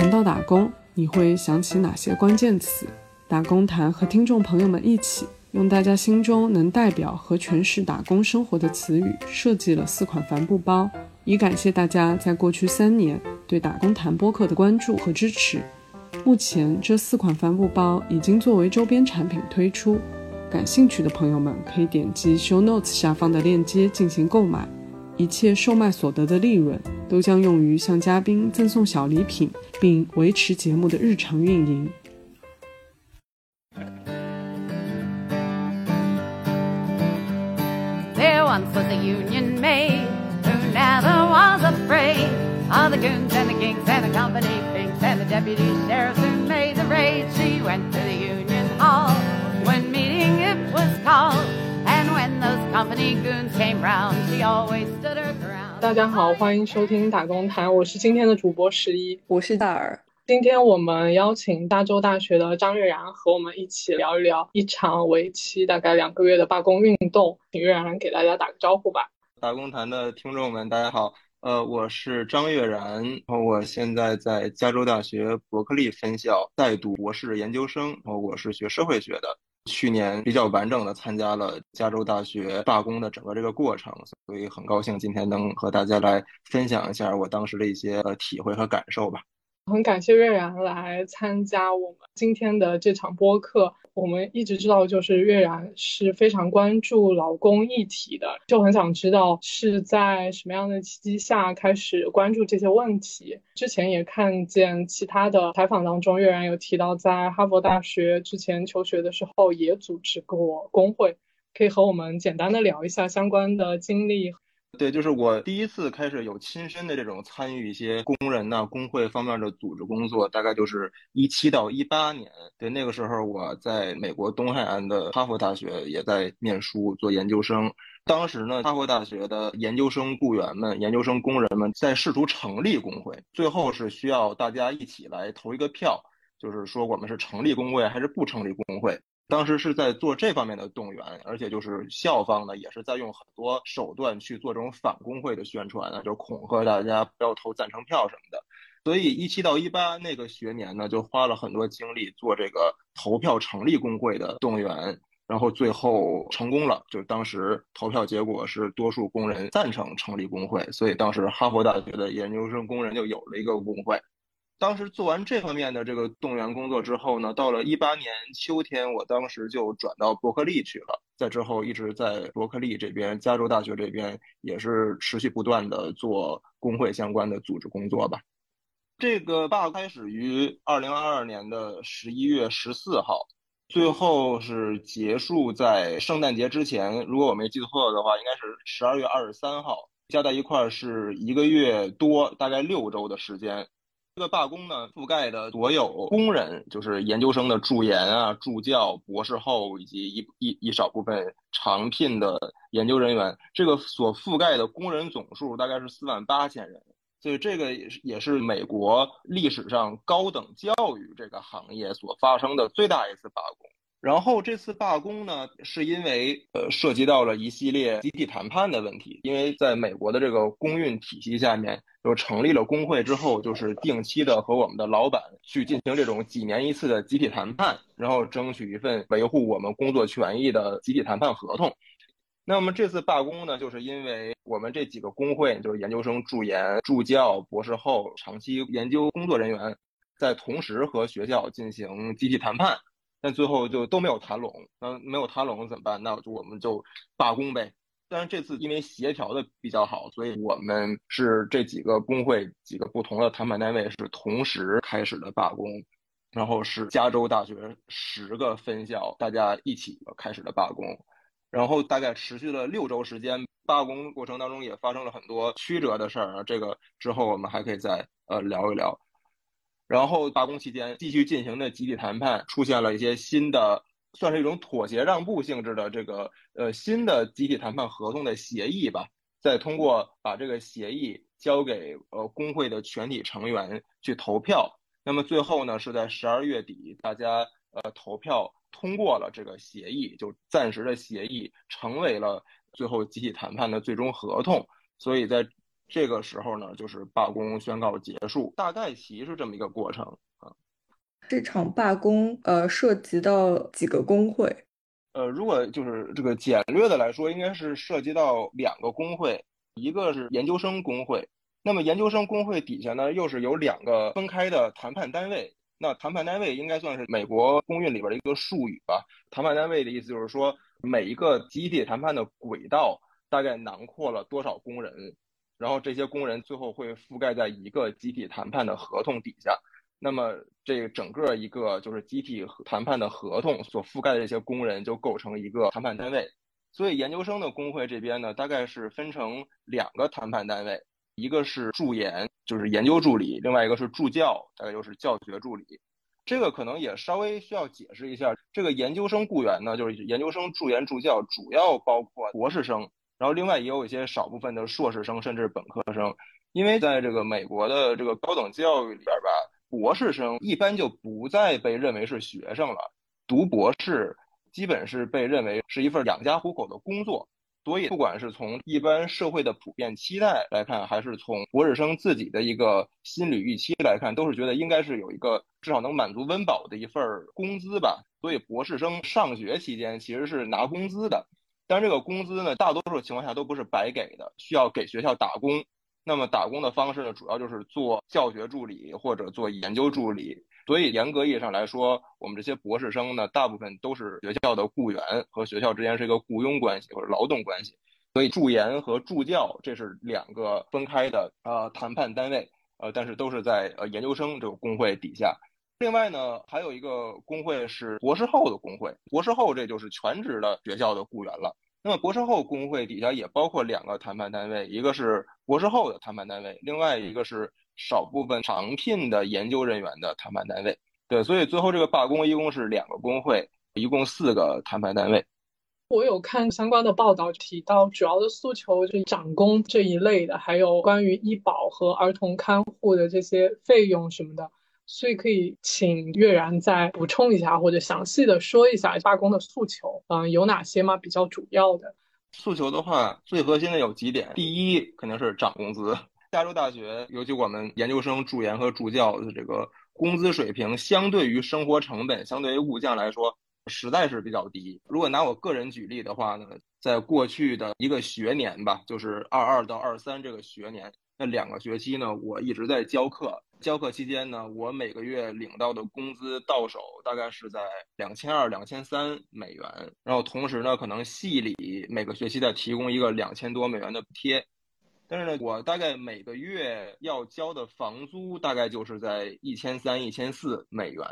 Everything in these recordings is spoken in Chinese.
谈到打工，你会想起哪些关键词？打工谈和听众朋友们一起，用大家心中能代表和诠释打工生活的词语，设计了四款帆布包，以感谢大家在过去三年对打工谈播客的关注和支持。目前这四款帆布包已经作为周边产品推出，感兴趣的朋友们可以点击 Show Notes 下方的链接进行购买。一切售卖所得的利润都将用于向嘉宾赠送小礼品，并维持节目的日常运营。There once was a Union maid who never was afraid of the goons and the kings and the company finks and the deputy sheriffs who made the raid. She went to the Union Hall when meeting it was called, 大家好，欢迎收听打工谈，我是今天的主播十一。我是大耳。今天我们邀请大洲大学的张悦然和我们一起聊一聊一场为期大概两个月的罢工运动。请悦然给大家打个招呼吧。打工谈的听众们，大家好，呃，我是张悦然，然后我现在在加州大学伯克利分校在读博士研究生，然后我是学社会学的。去年比较完整的参加了加州大学罢工的整个这个过程，所以很高兴今天能和大家来分享一下我当时的一些呃体会和感受吧。很感谢月然来参加我们今天的这场播客。我们一直知道，就是月然是非常关注劳工议题的，就很想知道是在什么样的契机下开始关注这些问题。之前也看见其他的采访当中，月然有提到在哈佛大学之前求学的时候也组织过工会，可以和我们简单的聊一下相关的经历。对，就是我第一次开始有亲身的这种参与一些工人呐、工会方面的组织工作，大概就是一七到一八年。对，那个时候我在美国东海岸的哈佛大学也在念书做研究生。当时呢，哈佛大学的研究生雇员们、研究生工人们在试图成立工会，最后是需要大家一起来投一个票，就是说我们是成立工会还是不成立工会。当时是在做这方面的动员，而且就是校方呢，也是在用很多手段去做这种反工会的宣传啊，就是恐吓大家不要投赞成票什么的。所以一七到一八那个学年呢，就花了很多精力做这个投票成立工会的动员，然后最后成功了。就当时投票结果是多数工人赞成成立工会，所以当时哈佛大学的研究生工人就有了一个工会。当时做完这方面的这个动员工作之后呢，到了一八年秋天，我当时就转到伯克利去了。在之后一直在伯克利这边，加州大学这边也是持续不断的做工会相关的组织工作吧。这个罢开始于二零二二年的十一月十四号，最后是结束在圣诞节之前。如果我没记错的话，应该是十二月二十三号，加在一块儿是一个月多，大概六周的时间。这个罢工呢，覆盖的所有工人，就是研究生的助研啊、助教、博士后以及一一一少部分常聘的研究人员，这个所覆盖的工人总数大概是四万八千人，所以这个也是也是美国历史上高等教育这个行业所发生的最大一次罢工。然后这次罢工呢，是因为呃涉及到了一系列集体谈判的问题，因为在美国的这个公运体系下面，就成立了工会之后，就是定期的和我们的老板去进行这种几年一次的集体谈判，然后争取一份维护我们工作权益的集体谈判合同。那么这次罢工呢，就是因为我们这几个工会，就是研究生助研、助教、博士后、长期研究工作人员，在同时和学校进行集体谈判。但最后就都没有谈拢，那没有谈拢怎么办？那就我们就罢工呗。但是这次因为协调的比较好，所以我们是这几个工会几个不同的谈判单位是同时开始的罢工，然后是加州大学十个分校大家一起开始的罢工，然后大概持续了六周时间。罢工过程当中也发生了很多曲折的事儿，这个之后我们还可以再呃聊一聊。然后罢工期间继续进行的集体谈判出现了一些新的，算是一种妥协让步性质的这个呃新的集体谈判合同的协议吧。再通过把这个协议交给呃工会的全体成员去投票，那么最后呢是在十二月底大家呃投票通过了这个协议，就暂时的协议成为了最后集体谈判的最终合同。所以在这个时候呢，就是罢工宣告结束，大概其是这么一个过程啊。这场罢工呃涉及到几个工会？呃，如果就是这个简略的来说，应该是涉及到两个工会，一个是研究生工会。那么研究生工会底下呢，又是有两个分开的谈判单位。那谈判单位应该算是美国公运里边的一个术语吧。谈判单位的意思就是说，每一个集体谈判的轨道大概囊括了多少工人，然后这些工人最后会覆盖在一个集体谈判的合同底下。那么，这整个一个就是集体谈判的合同所覆盖的这些工人，就构成一个谈判单位。所以，研究生的工会这边呢，大概是分成两个谈判单位，一个是助研，就是研究助理；另外一个是助教，大概就是教学助理。这个可能也稍微需要解释一下，这个研究生雇员呢，就是研究生助研助教，主要包括博士生，然后另外也有一些少部分的硕士生甚至本科生。因为在这个美国的这个高等教育里边吧。博士生一般就不再被认为是学生了，读博士基本是被认为是一份养家糊口的工作，所以不管是从一般社会的普遍期待来看，还是从博士生自己的一个心理预期来看，都是觉得应该是有一个至少能满足温饱的一份工资吧。所以博士生上学期间其实是拿工资的，但这个工资呢，大多数情况下都不是白给的，需要给学校打工。那么打工的方式呢，主要就是做教学助理或者做研究助理。所以严格意义上来说，我们这些博士生呢，大部分都是学校的雇员，和学校之间是一个雇佣关系或者劳动关系。所以助研和助教这是两个分开的呃谈判单位，呃，但是都是在呃研究生这个工会底下。另外呢，还有一个工会是博士后的工会，博士后这就是全职的学校的雇员了。那么博士后工会底下也包括两个谈判单位，一个是博士后的谈判单位，另外一个是少部分常聘的研究人员的谈判单位。对，所以最后这个罢工一共是两个工会，一共四个谈判单位。我有看相关的报道，提到主要的诉求就是涨工这一类的，还有关于医保和儿童看护的这些费用什么的。所以可以请月然再补充一下，或者详细的说一下罢工的诉求，嗯，有哪些吗？比较主要的诉求的话，最核心的有几点。第一，肯定是涨工资。加州大学，尤其我们研究生、助研和助教的这个工资水平，相对于生活成本、相对于物价来说，实在是比较低。如果拿我个人举例的话呢，在过去的一个学年吧，就是二二到二三这个学年。那两个学期呢，我一直在教课。教课期间呢，我每个月领到的工资到手大概是在两千二、两千三美元。然后同时呢，可能系里每个学期再提供一个两千多美元的补贴。但是呢，我大概每个月要交的房租大概就是在一千三、一千四美元。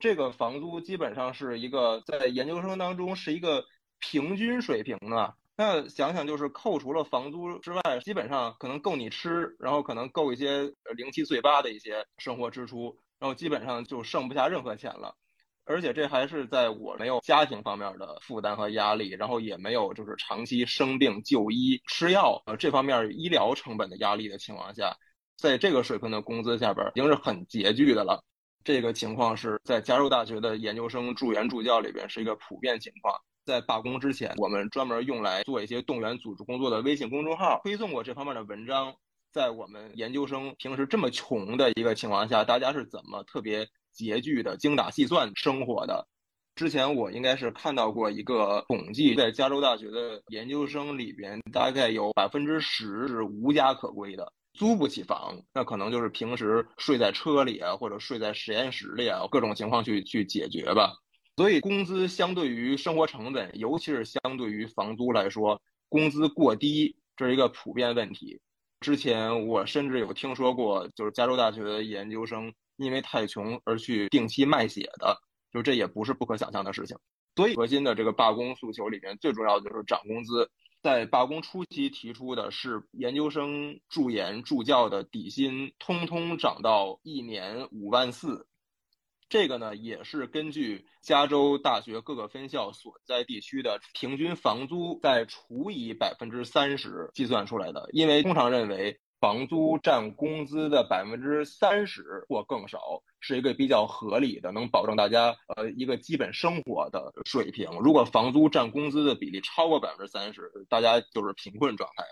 这个房租基本上是一个在研究生当中是一个平均水平呢。那想想，就是扣除了房租之外，基本上可能够你吃，然后可能够一些零七碎八的一些生活支出，然后基本上就剩不下任何钱了。而且这还是在我没有家庭方面的负担和压力，然后也没有就是长期生病就医吃药呃这方面医疗成本的压力的情况下，在这个水平的工资下边已经是很拮据的了。这个情况是在加州大学的研究生助研助教里边是一个普遍情况。在罢工之前，我们专门用来做一些动员组织工作的微信公众号推送过这方面的文章。在我们研究生平时这么穷的一个情况下，大家是怎么特别拮据的精打细算生活的？之前我应该是看到过一个统计，在加州大学的研究生里边，大概有百分之十是无家可归的，租不起房，那可能就是平时睡在车里啊，或者睡在实验室里啊，各种情况去去解决吧。所以，工资相对于生活成本，尤其是相对于房租来说，工资过低，这是一个普遍问题。之前我甚至有听说过，就是加州大学的研究生因为太穷而去定期卖血的，就这也不是不可想象的事情。所以，核心的这个罢工诉求里面，最重要的就是涨工资。在罢工初期提出的是，研究生助研助教的底薪通通涨到一年五万四。这个呢，也是根据加州大学各个分校所在地区的平均房租再除以百分之三十计算出来的。因为通常认为，房租占工资的百分之三十或更少，是一个比较合理的，能保证大家呃一个基本生活的水平。如果房租占工资的比例超过百分之三十，大家就是贫困状态。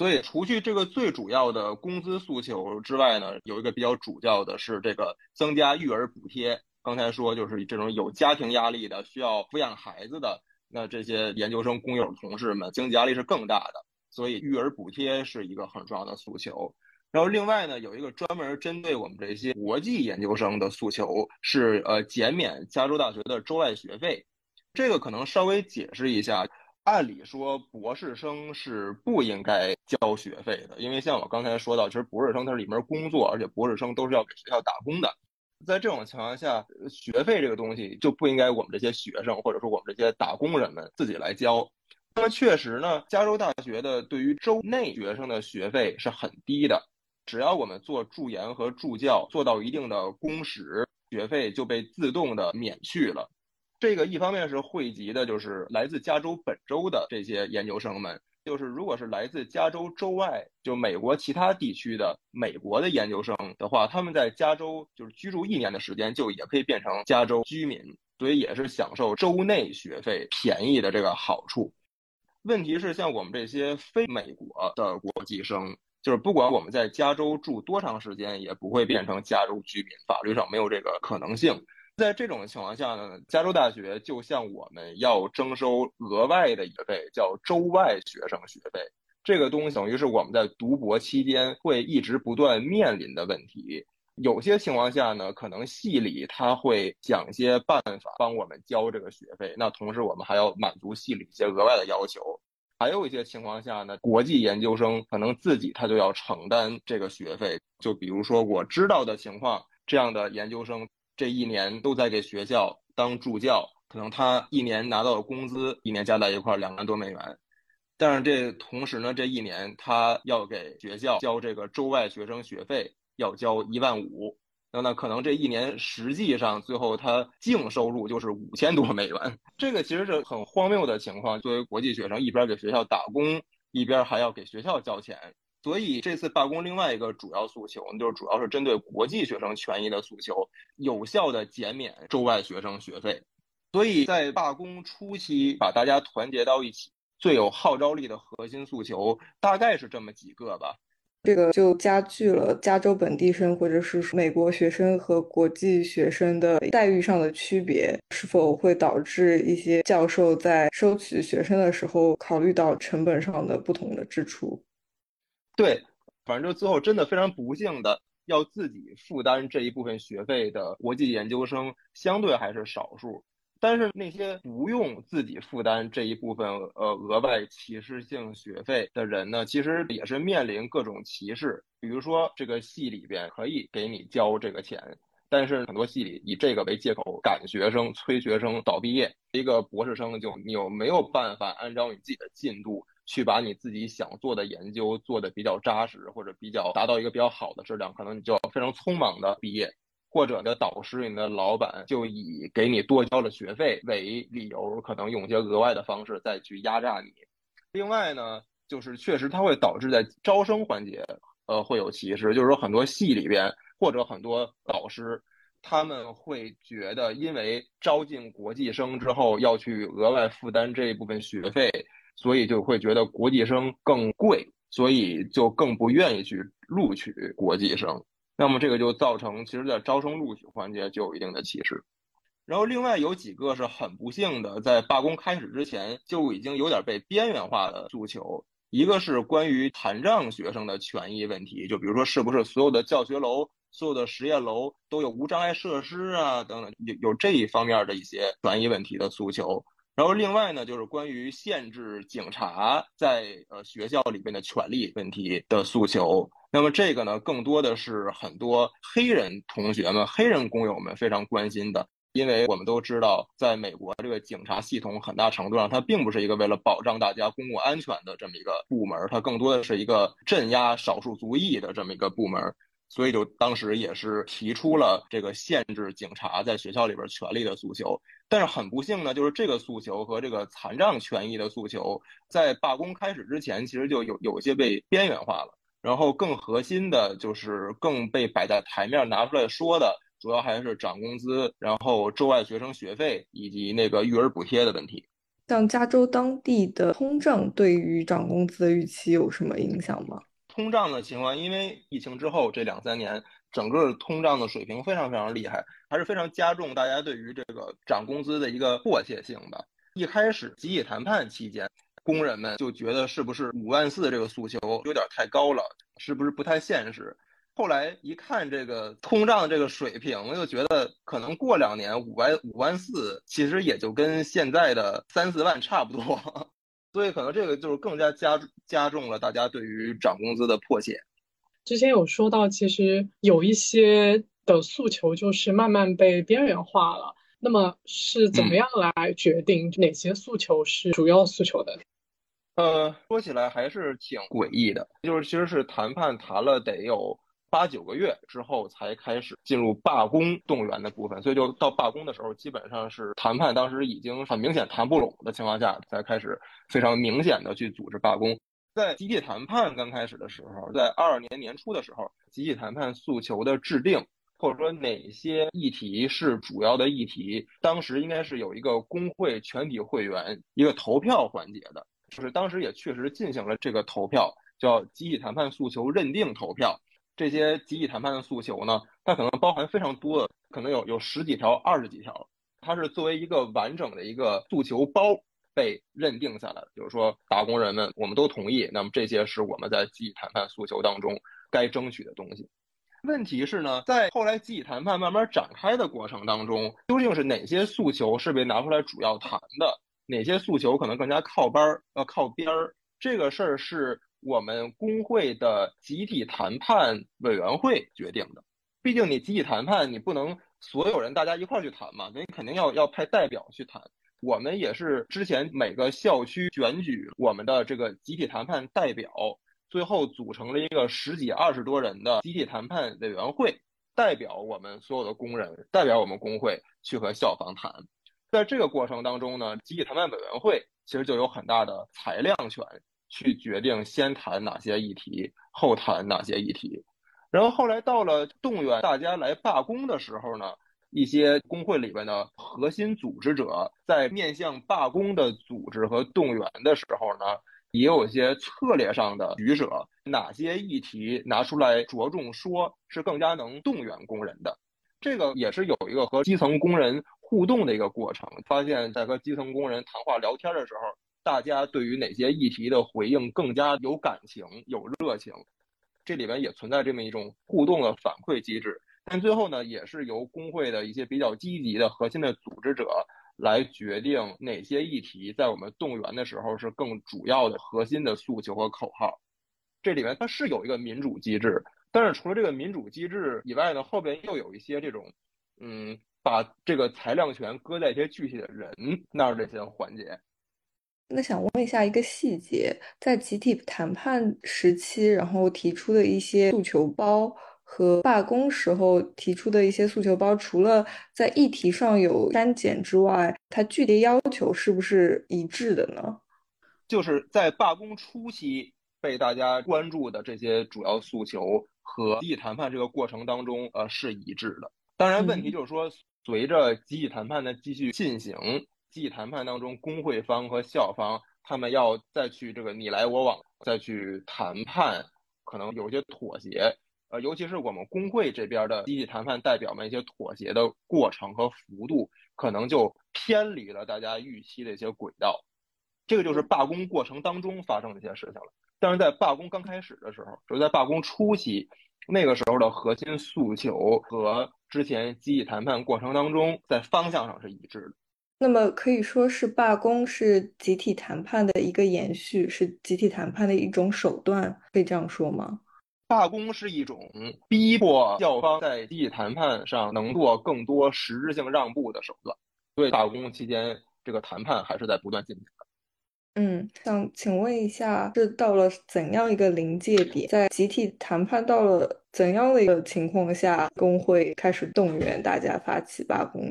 所以，除去这个最主要的工资诉求之外呢，有一个比较主要的是这个增加育儿补贴。刚才说就是这种有家庭压力的、需要抚养孩子的，那这些研究生工友同事们经济压力是更大的，所以育儿补贴是一个很重要的诉求。然后另外呢，有一个专门针对我们这些国际研究生的诉求是，呃，减免加州大学的州外学费。这个可能稍微解释一下。按理说，博士生是不应该交学费的，因为像我刚才说到，其实博士生他是里面工作，而且博士生都是要给学校打工的。在这种情况下，学费这个东西就不应该我们这些学生或者说我们这些打工人们自己来交。那么确实呢，加州大学的对于州内学生的学费是很低的，只要我们做助研和助教做到一定的工时，学费就被自动的免去了。这个一方面是汇集的，就是来自加州本州的这些研究生们，就是如果是来自加州州外，就美国其他地区的美国的研究生的话，他们在加州就是居住一年的时间，就也可以变成加州居民，所以也是享受州内学费便宜的这个好处。问题是，像我们这些非美国的国际生，就是不管我们在加州住多长时间，也不会变成加州居民，法律上没有这个可能性。在这种情况下呢，加州大学就像我们要征收额外的学费，叫州外学生学费。这个东西等于是我们在读博期间会一直不断面临的问题。有些情况下呢，可能系里他会想些办法帮我们交这个学费，那同时我们还要满足系里一些额外的要求。还有一些情况下呢，国际研究生可能自己他就要承担这个学费。就比如说我知道的情况，这样的研究生。这一年都在给学校当助教，可能他一年拿到的工资，一年加在一块两万多美元。但是这同时呢，这一年他要给学校交这个州外学生学费，要交一万五。那那可能这一年实际上最后他净收入就是五千多美元。这个其实是很荒谬的情况。作为国际学生，一边给学校打工，一边还要给学校交钱。所以这次罢工另外一个主要诉求，就是主要是针对国际学生权益的诉求，有效的减免州外学生学费。所以在罢工初期，把大家团结到一起，最有号召力的核心诉求大概是这么几个吧。这个就加剧了加州本地生或者是美国学生和国际学生的待遇上的区别，是否会导致一些教授在收取学生的时候考虑到成本上的不同的支出？对，反正就最后真的非常不幸的，要自己负担这一部分学费的国际研究生相对还是少数。但是那些不用自己负担这一部分呃额外歧视性学费的人呢，其实也是面临各种歧视。比如说这个系里边可以给你交这个钱，但是很多系里以这个为借口赶学生、催学生早毕业。一个博士生就你有没有办法按照你自己的进度？去把你自己想做的研究做的比较扎实，或者比较达到一个比较好的质量，可能你就要非常匆忙的毕业，或者你的导师、你的老板就以给你多交了学费为理由，可能用一些额外的方式再去压榨你。另外呢，就是确实它会导致在招生环节，呃，会有歧视，就是说很多系里边或者很多老师，他们会觉得因为招进国际生之后要去额外负担这一部分学费。所以就会觉得国际生更贵，所以就更不愿意去录取国际生。那么这个就造成，其实在招生录取环节就有一定的歧视。然后另外有几个是很不幸的，在罢工开始之前就已经有点被边缘化的诉求。一个是关于残障学生的权益问题，就比如说是不是所有的教学楼、所有的实验楼都有无障碍设施啊等等，有有这一方面的一些权益问题的诉求。然后另外呢，就是关于限制警察在呃学校里边的权利问题的诉求。那么这个呢，更多的是很多黑人同学们、黑人工友们非常关心的，因为我们都知道，在美国这个警察系统很大程度上，它并不是一个为了保障大家公共安全的这么一个部门，它更多的是一个镇压少数族裔的这么一个部门。所以就当时也是提出了这个限制警察在学校里边权利的诉求。但是很不幸呢，就是这个诉求和这个残障权益的诉求，在罢工开始之前，其实就有有些被边缘化了。然后更核心的就是更被摆在台面拿出来说的，主要还是涨工资，然后州外学生学费以及那个育儿补贴的问题。像加州当地的通胀对于涨工资的预期有什么影响吗？通胀的情况，因为疫情之后这两三年，整个通胀的水平非常非常厉害，还是非常加重大家对于这个涨工资的一个迫切性吧。一开始集体谈判期间，工人们就觉得是不是五万四这个诉求有点太高了，是不是不太现实？后来一看这个通胀这个水平，又觉得可能过两年五万五万四，其实也就跟现在的三四万差不多，所以可能这个就是更加加加重了大家对于涨工资的迫切。之前有说到，其实有一些的诉求就是慢慢被边缘化了。那么是怎么样来决定哪些诉求是主要诉求的？呃，说起来还是挺诡异的，就是其实是谈判谈了得有。八九个月之后才开始进入罢工动员的部分，所以就到罢工的时候，基本上是谈判当时已经很明显谈不拢的情况下，才开始非常明显的去组织罢工。在集体谈判刚开始的时候，在二二年年初的时候，集体谈判诉求的制定，或者说哪些议题是主要的议题，当时应该是有一个工会全体会员一个投票环节的，就是当时也确实进行了这个投票，叫集体谈判诉求认定投票。这些集体谈判的诉求呢，它可能包含非常多的，可能有有十几条、二十几条，它是作为一个完整的一个诉求包被认定下来。比如说，打工人们我们都同意，那么这些是我们在集体谈判诉求当中该争取的东西。问题是呢，在后来集体谈判慢慢展开的过程当中，究竟是哪些诉求是被拿出来主要谈的，哪些诉求可能更加靠边儿、呃靠边儿？这个事儿是。我们工会的集体谈判委员会决定的，毕竟你集体谈判，你不能所有人大家一块儿去谈嘛，你肯定要要派代表去谈。我们也是之前每个校区选举我们的这个集体谈判代表，最后组成了一个十几二十多人的集体谈判委员会，代表我们所有的工人，代表我们工会去和校方谈。在这个过程当中呢，集体谈判委员会其实就有很大的裁量权。去决定先谈哪些议题，后谈哪些议题，然后后来到了动员大家来罢工的时候呢，一些工会里边的核心组织者在面向罢工的组织和动员的时候呢，也有一些策略上的取舍，哪些议题拿出来着重说，是更加能动员工人的，这个也是有一个和基层工人互动的一个过程，发现，在和基层工人谈话聊天的时候。大家对于哪些议题的回应更加有感情、有热情？这里边也存在这么一种互动的反馈机制。但最后呢，也是由工会的一些比较积极的核心的组织者来决定哪些议题在我们动员的时候是更主要的核心的诉求和口号。这里面它是有一个民主机制，但是除了这个民主机制以外呢，后边又有一些这种，嗯，把这个裁量权搁在一些具体的人那儿这些环节。那想问一下一个细节，在集体谈判时期，然后提出的一些诉求包和罢工时候提出的一些诉求包，除了在议题上有删减之外，它具体要求是不是一致的呢？就是在罢工初期被大家关注的这些主要诉求和集体谈判这个过程当中，呃，是一致的。当然，问题就是说，随着集体谈判的继续进行。集体谈判当中，工会方和校方他们要再去这个你来我往，再去谈判，可能有些妥协。呃，尤其是我们工会这边的集体谈判代表们一些妥协的过程和幅度，可能就偏离了大家预期的一些轨道。这个就是罢工过程当中发生的一些事情了。但是在罢工刚开始的时候，就是在罢工初期，那个时候的核心诉求和之前集体谈判过程当中在方向上是一致的。那么可以说是罢工是集体谈判的一个延续，是集体谈判的一种手段，可以这样说吗？罢工是一种逼迫校方在集体谈判上能做更多实质性让步的手段，所以罢工期间这个谈判还是在不断进行的。嗯，想请问一下，是到了怎样一个临界点，在集体谈判到了怎样的一个情况下，工会开始动员大家发起罢工？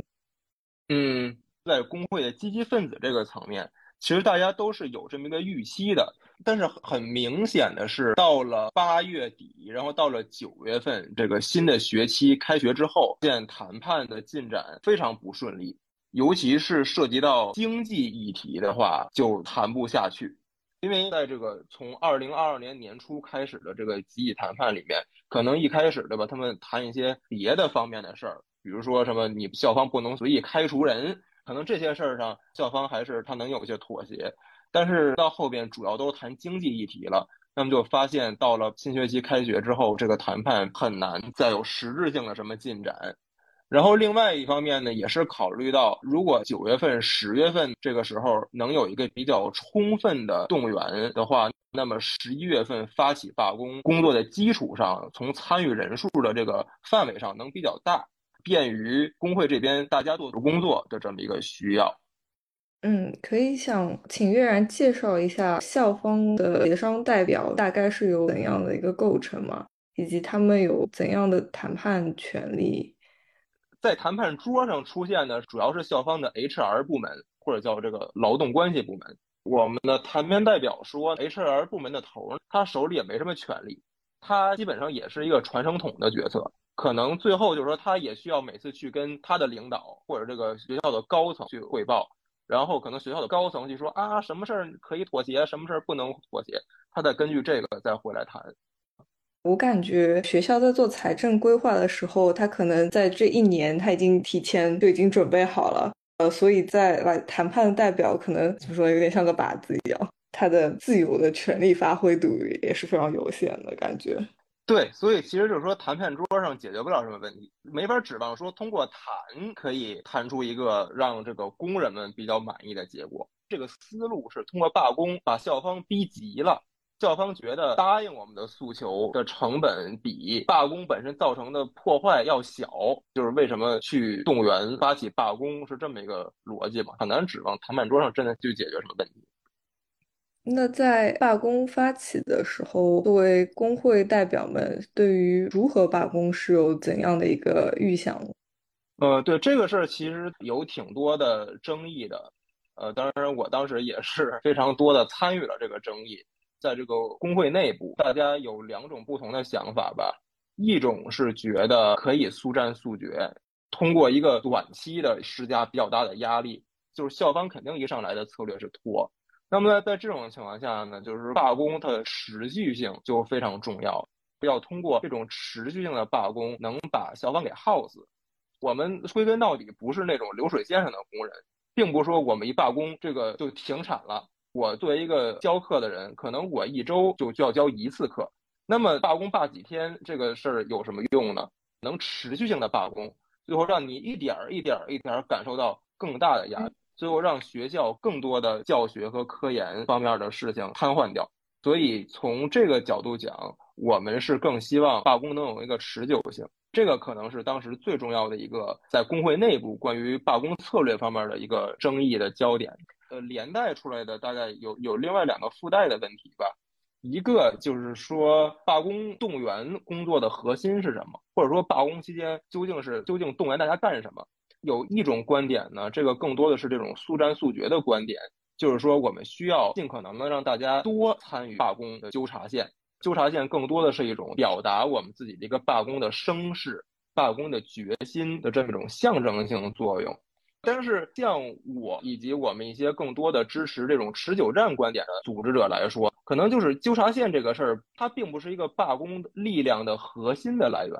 嗯。在工会的积极分子这个层面，其实大家都是有这么一个预期的。但是很明显的是，到了八月底，然后到了九月份，这个新的学期开学之后，见谈判的进展非常不顺利。尤其是涉及到经济议题的话，就谈不下去。因为在这个从二零二二年年初开始的这个集体谈判里面，可能一开始对吧，他们谈一些别的方面的事儿，比如说什么你校方不能随意开除人，可能这些事儿上校方还是他能有些妥协。但是到后边主要都谈经济议题了，那么就发现到了新学期开学之后，这个谈判很难再有实质性的什么进展。然后另外一方面呢，也是考虑到，如果九月份、十月份这个时候能有一个比较充分的动员的话，那么十一月份发起罢工工作的基础上，从参与人数的这个范围上能比较大，便于工会这边大家做工作的这么一个需要。嗯，可以想请月然介绍一下校方的协商代表大概是有怎样的一个构成吗？以及他们有怎样的谈判权利？在谈判桌上出现的主要是校方的 HR 部门，或者叫这个劳动关系部门。我们的谈判代表说，HR 部门的头他手里也没什么权利，他基本上也是一个传声筒的角色。可能最后就是说，他也需要每次去跟他的领导或者这个学校的高层去汇报，然后可能学校的高层就说啊，什么事儿可以妥协，什么事儿不能妥协，他再根据这个再回来谈。我感觉学校在做财政规划的时候，他可能在这一年他已经提前就已经准备好了，呃，所以在来谈判的代表可能怎么说，有点像个靶子一样，他的自由的权利发挥度也是非常有限的感觉。对，所以其实就是说，谈判桌上解决不了什么问题，没法指望说通过谈可以谈出一个让这个工人们比较满意的结果。这个思路是通过罢工把校方逼急了。校方觉得答应我们的诉求的成本比罢工本身造成的破坏要小，就是为什么去动员发起罢工是这么一个逻辑嘛？很难指望谈判桌上真的去解决什么问题。那在罢工发起的时候，作为工会代表们，对于如何罢工是有怎样的一个预想？呃，对这个事儿其实有挺多的争议的，呃，当然我当时也是非常多的参与了这个争议。在这个工会内部，大家有两种不同的想法吧。一种是觉得可以速战速决，通过一个短期的施加比较大的压力，就是校方肯定一上来的策略是拖。那么在在这种情况下呢，就是罢工它的持续性就非常重要，要通过这种持续性的罢工能把校方给耗死。我们归根到底不是那种流水线上的工人，并不是说我们一罢工这个就停产了。我作为一个教课的人，可能我一周就就要教一次课，那么罢工罢几天这个事儿有什么用呢？能持续性的罢工，最后让你一点儿一点儿一点儿感受到更大的压力，最后让学校更多的教学和科研方面的事情瘫痪掉。所以从这个角度讲，我们是更希望罢工能有一个持久性，这个可能是当时最重要的一个在工会内部关于罢工策略方面的一个争议的焦点。呃，连带出来的大概有有另外两个附带的问题吧，一个就是说罢工动员工作的核心是什么，或者说罢工期间究竟是究竟动员大家干什么？有一种观点呢，这个更多的是这种速战速决的观点，就是说我们需要尽可能的让大家多参与罢工的纠察线，纠察线更多的是一种表达我们自己的一个罢工的声势、罢工的决心的这么一种象征性作用。但是，像我以及我们一些更多的支持这种持久战观点的组织者来说，可能就是纠察线这个事儿，它并不是一个罢工力量的核心的来源。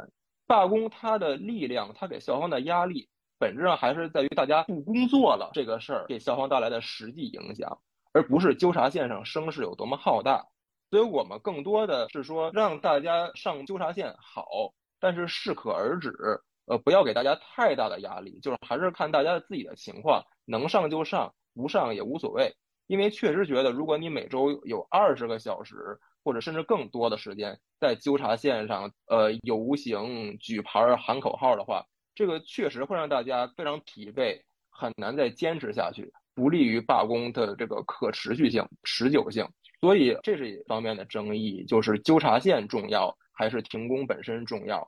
罢工它的力量，它给校方的压力，本质上还是在于大家不工作了这个事儿给校方带来的实际影响，而不是纠察线上声势有多么浩大。所以我们更多的是说，让大家上纠察线好，但是适可而止。呃，不要给大家太大的压力，就是还是看大家自己的情况，能上就上，不上也无所谓。因为确实觉得，如果你每周有二十个小时，或者甚至更多的时间在纠察线上，呃，游行、举牌、喊口号的话，这个确实会让大家非常疲惫，很难再坚持下去，不利于罢工的这个可持续性、持久性。所以这是一方面的争议，就是纠察线重要还是停工本身重要？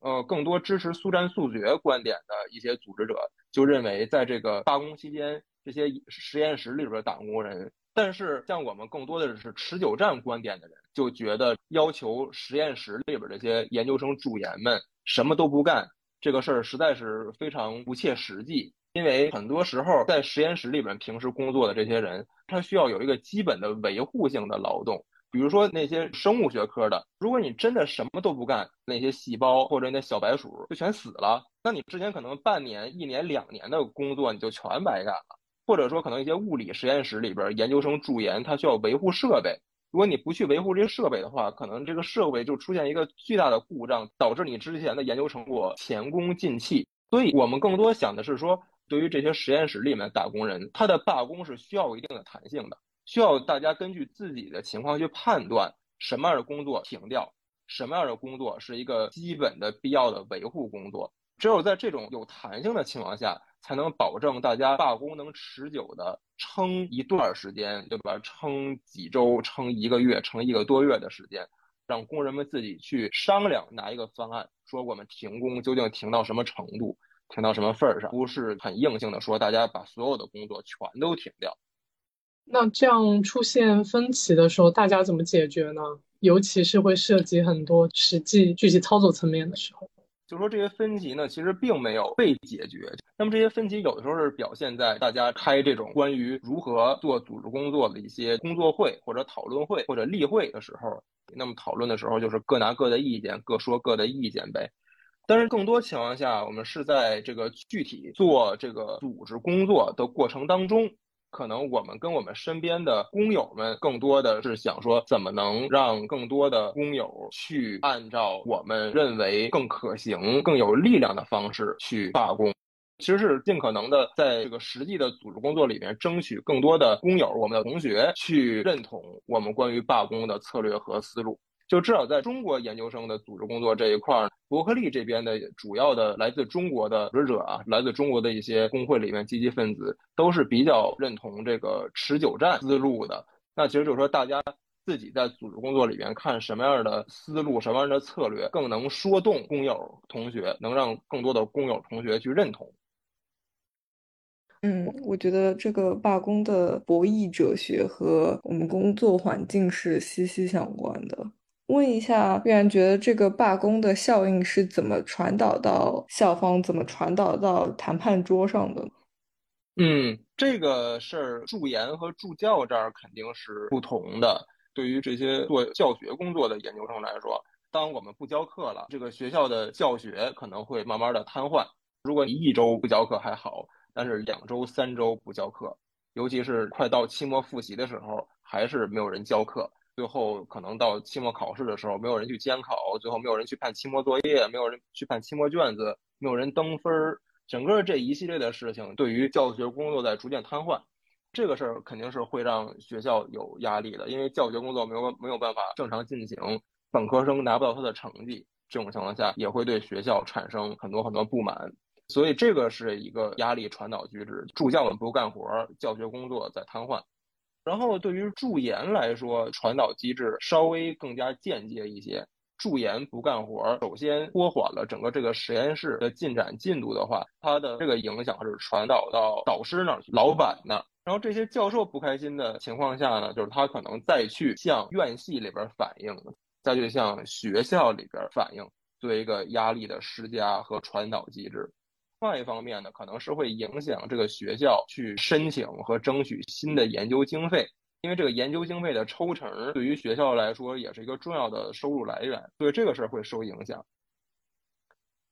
呃，更多支持速战速决观点的一些组织者就认为，在这个罢工期间，这些实验室里边的打工人，但是像我们更多的是持久战观点的人，就觉得要求实验室里边这些研究生助研们什么都不干，这个事儿实在是非常不切实际。因为很多时候在实验室里边平时工作的这些人，他需要有一个基本的维护性的劳动。比如说那些生物学科的，如果你真的什么都不干，那些细胞或者那小白鼠就全死了，那你之前可能半年、一年、两年的工作你就全白干了。或者说，可能一些物理实验室里边研究生驻研，他需要维护设备。如果你不去维护这些设备的话，可能这个设备就出现一个巨大的故障，导致你之前的研究成果前功尽弃。所以我们更多想的是说，对于这些实验室里面打工人，他的罢工是需要一定的弹性的。需要大家根据自己的情况去判断什么样的工作停掉，什么样的工作是一个基本的必要的维护工作。只有在这种有弹性的情况下，才能保证大家罢工能持久的撑一段时间，对吧？撑几周、撑一个月、撑一个多月的时间，让工人们自己去商量拿一个方案，说我们停工究竟停到什么程度，停到什么份儿上，不是很硬性的说大家把所有的工作全都停掉。那这样出现分歧的时候，大家怎么解决呢？尤其是会涉及很多实际具体操作层面的时候，就说这些分歧呢，其实并没有被解决。那么这些分歧有的时候是表现在大家开这种关于如何做组织工作的一些工作会或者讨论会或者例会的时候。那么讨论的时候就是各拿各的意见，各说各的意见呗。但是更多情况下，我们是在这个具体做这个组织工作的过程当中。可能我们跟我们身边的工友们更多的是想说，怎么能让更多的工友去按照我们认为更可行、更有力量的方式去罢工。其实是尽可能的在这个实际的组织工作里面，争取更多的工友、我们的同学去认同我们关于罢工的策略和思路。就至少在中国研究生的组织工作这一块，伯克利这边的主要的来自中国的学者啊，来自中国的一些工会里面积极分子，都是比较认同这个持久战思路的。那其实就是说，大家自己在组织工作里面看什么样的思路、什么样的策略更能说动工友同学，能让更多的工友同学去认同。嗯，我觉得这个罢工的博弈哲学和我们工作环境是息息相关的。问一下，必然觉得这个罢工的效应是怎么传导到校方，怎么传导到谈判桌上的？嗯，这个事儿，助研和助教这儿肯定是不同的。对于这些做教学工作的研究生来说，当我们不教课了，这个学校的教学可能会慢慢的瘫痪。如果你一周不教课还好，但是两周、三周不教课，尤其是快到期末复习的时候，还是没有人教课。最后可能到期末考试的时候，没有人去监考，最后没有人去判期末作业，没有人去判期末卷子，没有人登分儿，整个这一系列的事情，对于教学工作在逐渐瘫痪，这个事儿肯定是会让学校有压力的，因为教学工作没有没有办法正常进行，本科生拿不到他的成绩，这种情况下也会对学校产生很多很多不满，所以这个是一个压力传导机制，助教们不干活，教学工作在瘫痪。然后对于助研来说，传导机制稍微更加间接一些。助研不干活，首先拖缓了整个这个实验室的进展进度的话，它的这个影响是传导到导师那儿去、老板那儿。然后这些教授不开心的情况下呢，就是他可能再去向院系里边反映，再去向学校里边反映，作为一个压力的施加和传导机制。另外一方面呢，可能是会影响这个学校去申请和争取新的研究经费，因为这个研究经费的抽成对于学校来说也是一个重要的收入来源，所以这个事儿会受影响。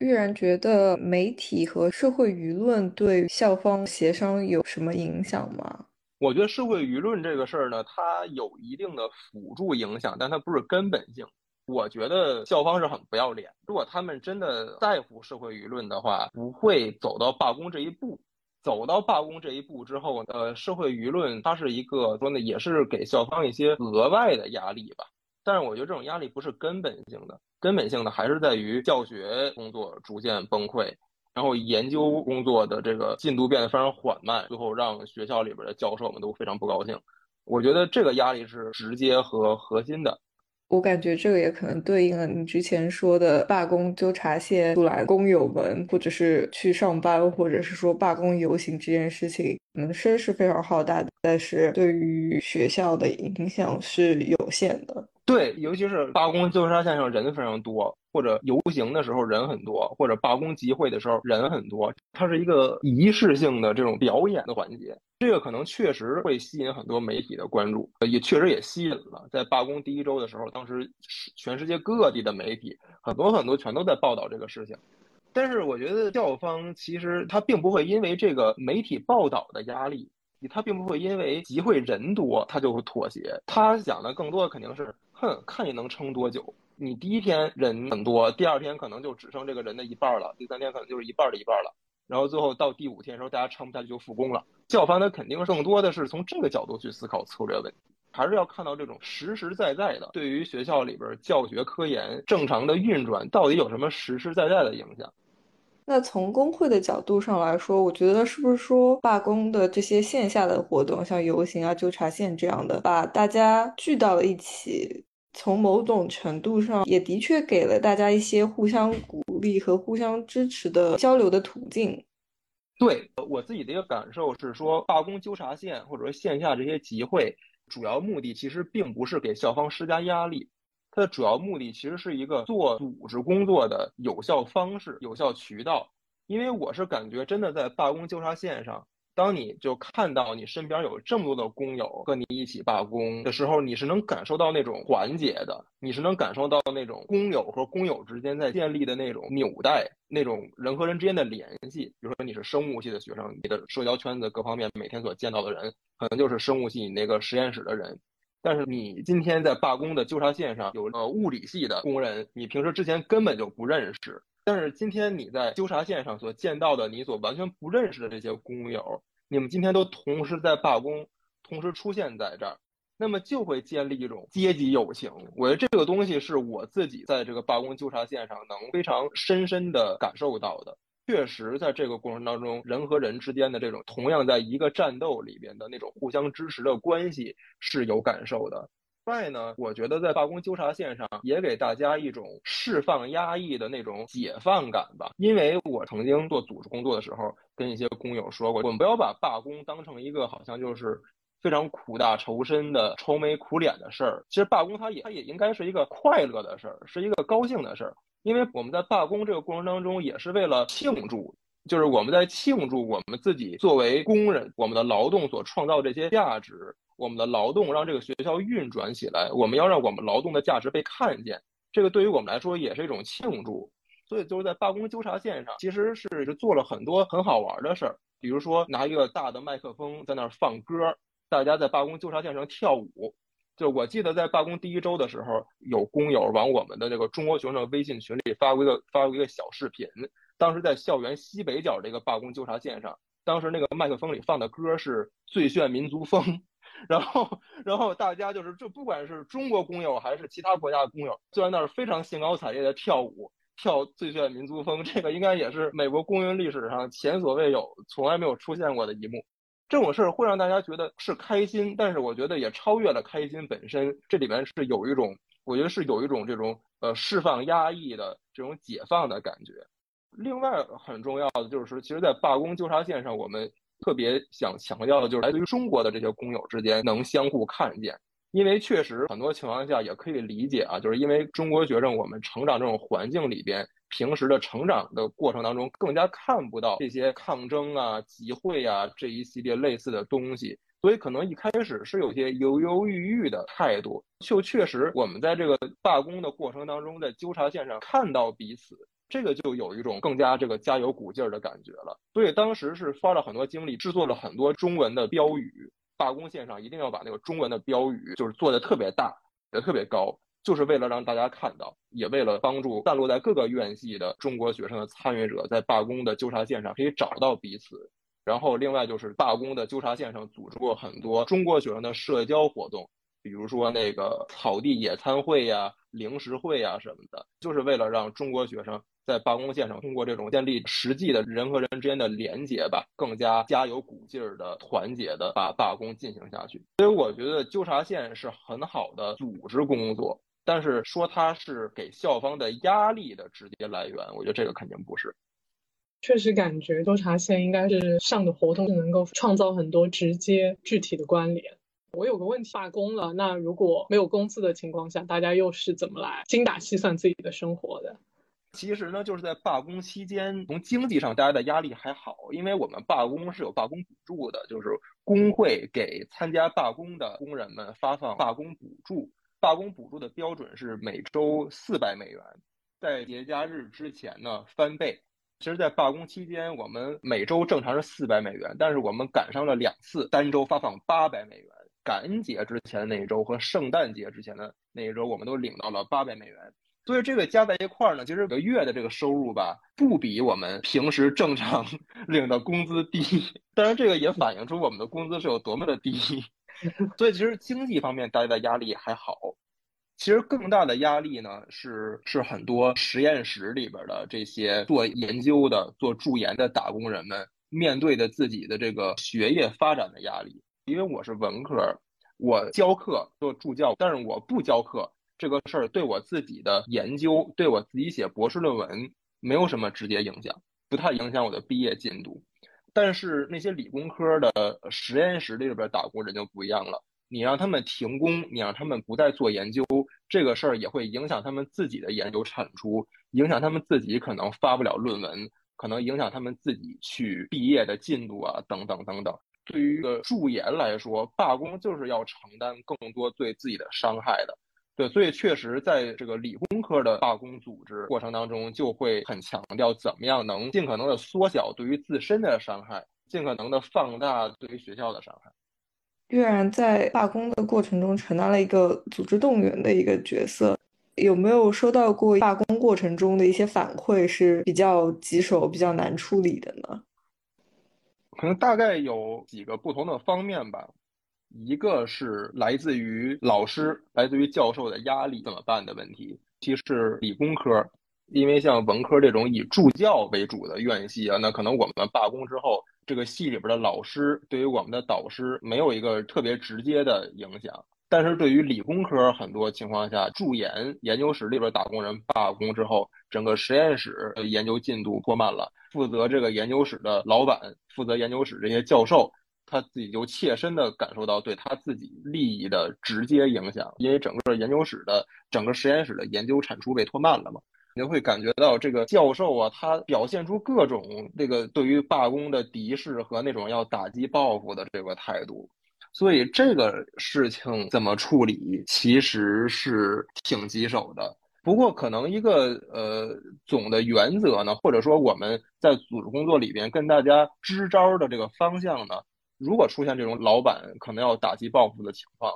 玉然觉得媒体和社会舆论对校方协商有什么影响吗？我觉得社会舆论这个事儿呢，它有一定的辅助影响，但它不是根本性。我觉得校方是很不要脸。如果他们真的在乎社会舆论的话，不会走到罢工这一步。走到罢工这一步之后，呃，社会舆论它是一个说呢，也是给校方一些额外的压力吧。但是我觉得这种压力不是根本性的，根本性的还是在于教学工作逐渐崩溃，然后研究工作的这个进度变得非常缓慢，最后让学校里边的教授们都非常不高兴。我觉得这个压力是直接和核心的。我感觉这个也可能对应了你之前说的罢工纠察线出来工友们，或者是去上班，或者是说罢工游行这件事情，可能声势非常浩大，但是对于学校的影响是有限的。对，尤其是罢工纠察线上人非常多，或者游行的时候人很多，或者罢工集会的时候人很多，它是一个仪式性的这种表演的环节。这个可能确实会吸引很多媒体的关注，也确实也吸引了。在罢工第一周的时候，当时全世界各地的媒体很多很多全都在报道这个事情。但是我觉得校方其实他并不会因为这个媒体报道的压力，他并不会因为集会人多他就会妥协。他想的更多的肯定是，哼，看你能撑多久。你第一天人很多，第二天可能就只剩这个人的一半了，第三天可能就是一半的一半了，然后最后到第五天的时候，大家撑不下去就复工了。校方他肯定更多的是从这个角度去思考策略问题，还是要看到这种实实在在的对于学校里边教学科研正常的运转到底有什么实实在在的影响。那从工会的角度上来说，我觉得是不是说罢工的这些线下的活动，像游行啊、纠察线这样的，把大家聚到了一起，从某种程度上也的确给了大家一些互相鼓励和互相支持的交流的途径。对我自己的一个感受是说，罢工纠察线或者说线下这些集会，主要目的其实并不是给校方施加压力。它的主要目的其实是一个做组织工作的有效方式、有效渠道。因为我是感觉，真的在罢工纠察线上，当你就看到你身边有这么多的工友和你一起罢工的时候，你是能感受到那种团结的，你是能感受到那种工友和工友之间在建立的那种纽带，那种人和人之间的联系。比如说你是生物系的学生，你的社交圈子各方面每天所见到的人，可能就是生物系你那个实验室的人。但是你今天在罢工的纠察线上有呃物理系的工人，你平时之前根本就不认识。但是今天你在纠察线上所见到的你所完全不认识的这些工友，你们今天都同时在罢工，同时出现在这儿，那么就会建立一种阶级友情。我觉得这个东西是我自己在这个罢工纠察线上能非常深深的感受到的。确实，在这个过程当中，人和人之间的这种同样在一个战斗里边的那种互相支持的关系是有感受的。另外呢，我觉得在罢工纠察线上也给大家一种释放压抑的那种解放感吧。因为我曾经做组织工作的时候，跟一些工友说过，我们不要把罢工当成一个好像就是非常苦大仇深的、愁眉苦脸的事儿。其实罢工它也它也应该是一个快乐的事儿，是一个高兴的事儿。因为我们在罢工这个过程当中，也是为了庆祝，就是我们在庆祝我们自己作为工人，我们的劳动所创造这些价值，我们的劳动让这个学校运转起来，我们要让我们劳动的价值被看见，这个对于我们来说也是一种庆祝。所以就是在罢工纠察线上，其实是做了很多很好玩的事儿，比如说拿一个大的麦克风在那儿放歌，大家在罢工纠察线上跳舞。就我记得在罢工第一周的时候，有工友往我们的这个中国学生微信群里发过一个发过一个小视频。当时在校园西北角这个罢工纠察线上，当时那个麦克风里放的歌是《最炫民族风》，然后然后大家就是就不管是中国工友还是其他国家的工友，就在那儿非常兴高采烈的跳舞，跳《最炫民族风》。这个应该也是美国工运历史上前所未有、从来没有出现过的一幕。这种事儿会让大家觉得是开心，但是我觉得也超越了开心本身。这里面是有一种，我觉得是有一种这种呃释放压抑的这种解放的感觉。另外很重要的就是，其实，在罢工纠察线上，我们特别想强调的就是来自于中国的这些工友之间能相互看见。因为确实很多情况下也可以理解啊，就是因为中国学生我们成长这种环境里边，平时的成长的过程当中更加看不到这些抗争啊、集会啊这一系列类似的东西，所以可能一开始是有些犹犹豫豫的态度。就确实我们在这个罢工的过程当中，在纠察线上看到彼此，这个就有一种更加这个加油鼓劲儿的感觉了。所以当时是花了很多精力制作了很多中文的标语。罢工线上一定要把那个中文的标语就是做的特别大，也特别高，就是为了让大家看到，也为了帮助散落在各个院系的中国学生的参与者在罢工的纠察线上可以找到彼此。然后，另外就是罢工的纠察线上组织过很多中国学生的社交活动，比如说那个草地野餐会呀、零食会呀什么的，就是为了让中国学生。在罢工线上，通过这种建立实际的人和人之间的连接吧，更加加油鼓劲儿的、团结的把罢工进行下去。所以我觉得纠察线是很好的组织工作，但是说它是给校方的压力的直接来源，我觉得这个肯定不是。确实感觉纠察线应该是上的活动是能够创造很多直接具体的关联。我有个问题，罢工了，那如果没有工资的情况下，大家又是怎么来精打细算自己的生活的？其实呢，就是在罢工期间，从经济上大家的压力还好，因为我们罢工是有罢工补助的，就是工会给参加罢工的工人们发放罢工补助。罢工补助的标准是每周四百美元，在节假日之前呢翻倍。其实，在罢工期间，我们每周正常是四百美元，但是我们赶上了两次，单周发放八百美元。感恩节之前的那一周和圣诞节之前的那一周，我们都领到了八百美元。所以这个加在一块儿呢，其实每个月的这个收入吧，不比我们平时正常 领的工资低。当然，这个也反映出我们的工资是有多么的低。所以，其实经济方面大家的压力还好。其实更大的压力呢，是是很多实验室里边的这些做研究的、做助研的打工人们面对的自己的这个学业发展的压力。因为我是文科，我教课做助教，但是我不教课这个事儿对我自己的研究、对我自己写博士论文没有什么直接影响，不太影响我的毕业进度。但是那些理工科的实验室里边打工人就不一样了，你让他们停工，你让他们不再做研究，这个事儿也会影响他们自己的研究产出，影响他们自己可能发不了论文，可能影响他们自己去毕业的进度啊，等等等等。对于一个助研来说，罢工就是要承担更多对自己的伤害的。对，所以确实在这个理工科的罢工组织过程当中，就会很强调怎么样能尽可能的缩小对于自身的伤害，尽可能的放大对于学校的伤害。月然在罢工的过程中承担了一个组织动员的一个角色，有没有收到过罢工过程中的一些反馈是比较棘手、比较难处理的呢？可能大概有几个不同的方面吧，一个是来自于老师、来自于教授的压力怎么办的问题。其实是理工科，因为像文科这种以助教为主的院系啊，那可能我们罢工之后，这个系里边的老师对于我们的导师没有一个特别直接的影响。但是对于理工科，很多情况下，驻研研究室里边打工人罢工之后，整个实验室研究进度拖慢了。负责这个研究室的老板，负责研究室这些教授，他自己就切身的感受到对他自己利益的直接影响，因为整个研究室的整个实验室的研究产出被拖慢了嘛，你就会感觉到这个教授啊，他表现出各种这个对于罢工的敌视和那种要打击报复的这个态度。所以这个事情怎么处理，其实是挺棘手的。不过，可能一个呃总的原则呢，或者说我们在组织工作里边跟大家支招的这个方向呢，如果出现这种老板可能要打击报复的情况，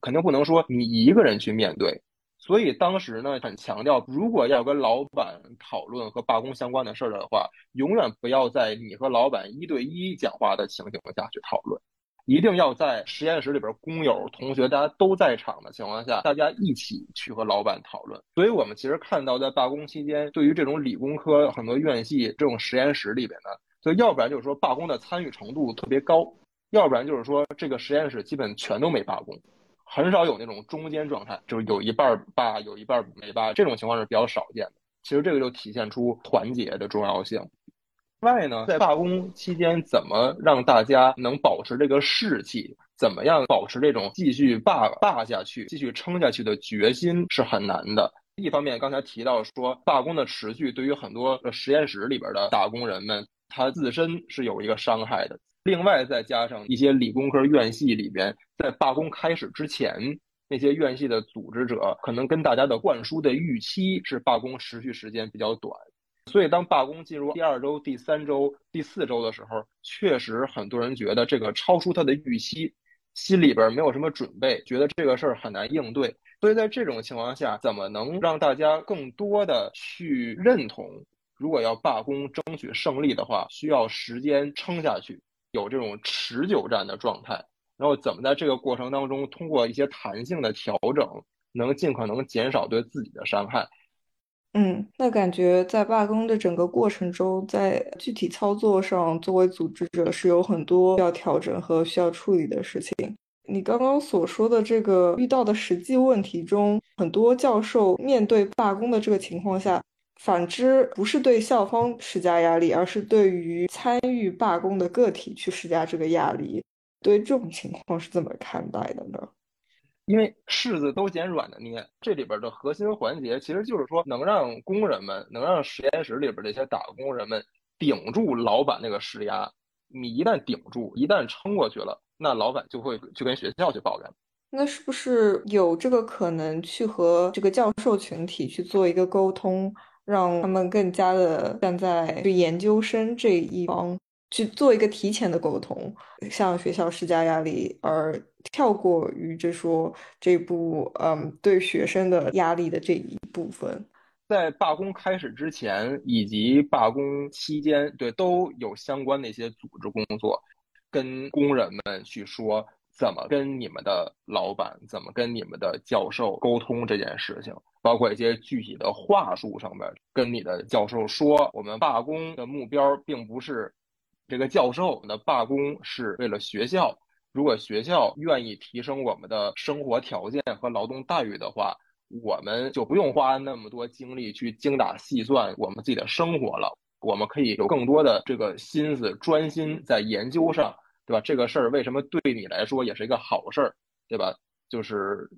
肯定不能说你一个人去面对。所以当时呢，很强调，如果要跟老板讨论和罢工相关的事儿的话，永远不要在你和老板一对一讲话的情形下去讨论。一定要在实验室里边，工友、同学大家都在场的情况下，大家一起去和老板讨论。所以，我们其实看到，在罢工期间，对于这种理工科很多院系这种实验室里边呢，就要不然就是说罢工的参与程度特别高，要不然就是说这个实验室基本全都没罢工，很少有那种中间状态，就是有一半罢，有一半没罢，这种情况是比较少见的。其实这个就体现出团结的重要性。外呢，在罢工期间，怎么让大家能保持这个士气？怎么样保持这种继续罢罢下去、继续撑下去的决心是很难的。一方面，刚才提到说，罢工的持续对于很多实验室里边的打工人们，他自身是有一个伤害的。另外，再加上一些理工科院系里边，在罢工开始之前，那些院系的组织者可能跟大家的灌输的预期是罢工持续时间比较短。所以，当罢工进入第二周、第三周、第四周的时候，确实很多人觉得这个超出他的预期，心里边没有什么准备，觉得这个事儿很难应对。所以在这种情况下，怎么能让大家更多的去认同？如果要罢工争取胜利的话，需要时间撑下去，有这种持久战的状态。然后，怎么在这个过程当中，通过一些弹性的调整，能尽可能减少对自己的伤害？嗯，那感觉在罢工的整个过程中，在具体操作上，作为组织者是有很多要调整和需要处理的事情。你刚刚所说的这个遇到的实际问题中，很多教授面对罢工的这个情况下，反之不是对校方施加压力，而是对于参与罢工的个体去施加这个压力。对这种情况是怎么看待的呢？因为柿子都捡软的捏，这里边的核心环节其实就是说，能让工人们，能让实验室里边这些打工人们顶住老板那个施压。你一旦顶住，一旦撑过去了，那老板就会去跟学校去抱怨。那是不是有这个可能去和这个教授群体去做一个沟通，让他们更加的站在就研究生这一方去做一个提前的沟通，向学校施加压力，而跳过于这说这部嗯对学生的压力的这一部分？在罢工开始之前以及罢工期间，对都有相关的一些组织工作，跟工人们去说。怎么跟你们的老板，怎么跟你们的教授沟通这件事情，包括一些具体的话术上面，跟你的教授说，我们罢工的目标并不是这个教授的罢工是为了学校。如果学校愿意提升我们的生活条件和劳动待遇的话，我们就不用花那么多精力去精打细算我们自己的生活了。我们可以有更多的这个心思，专心在研究上。对吧？这个事儿为什么对你来说也是一个好事儿，对吧？就是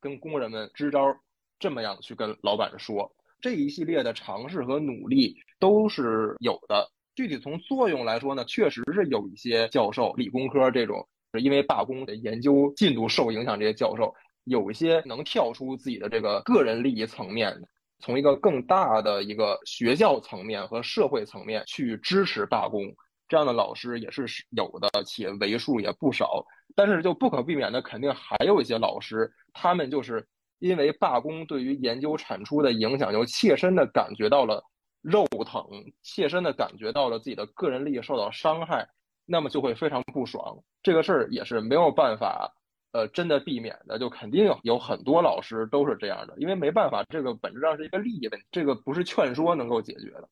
跟工人们支招，这么样去跟老板说，这一系列的尝试和努力都是有的。具体从作用来说呢，确实是有一些教授，理工科这种因为罢工的研究进度受影响，这些教授有一些能跳出自己的这个个人利益层面，从一个更大的一个学校层面和社会层面去支持罢工。这样的老师也是有的，且为数也不少。但是就不可避免的，肯定还有一些老师，他们就是因为罢工对于研究产出的影响，就切身的感觉到了肉疼，切身的感觉到了自己的个人利益受到伤害，那么就会非常不爽。这个事儿也是没有办法，呃，真的避免的，就肯定有很多老师都是这样的，因为没办法，这个本质上是一个利益问题，这个不是劝说能够解决的。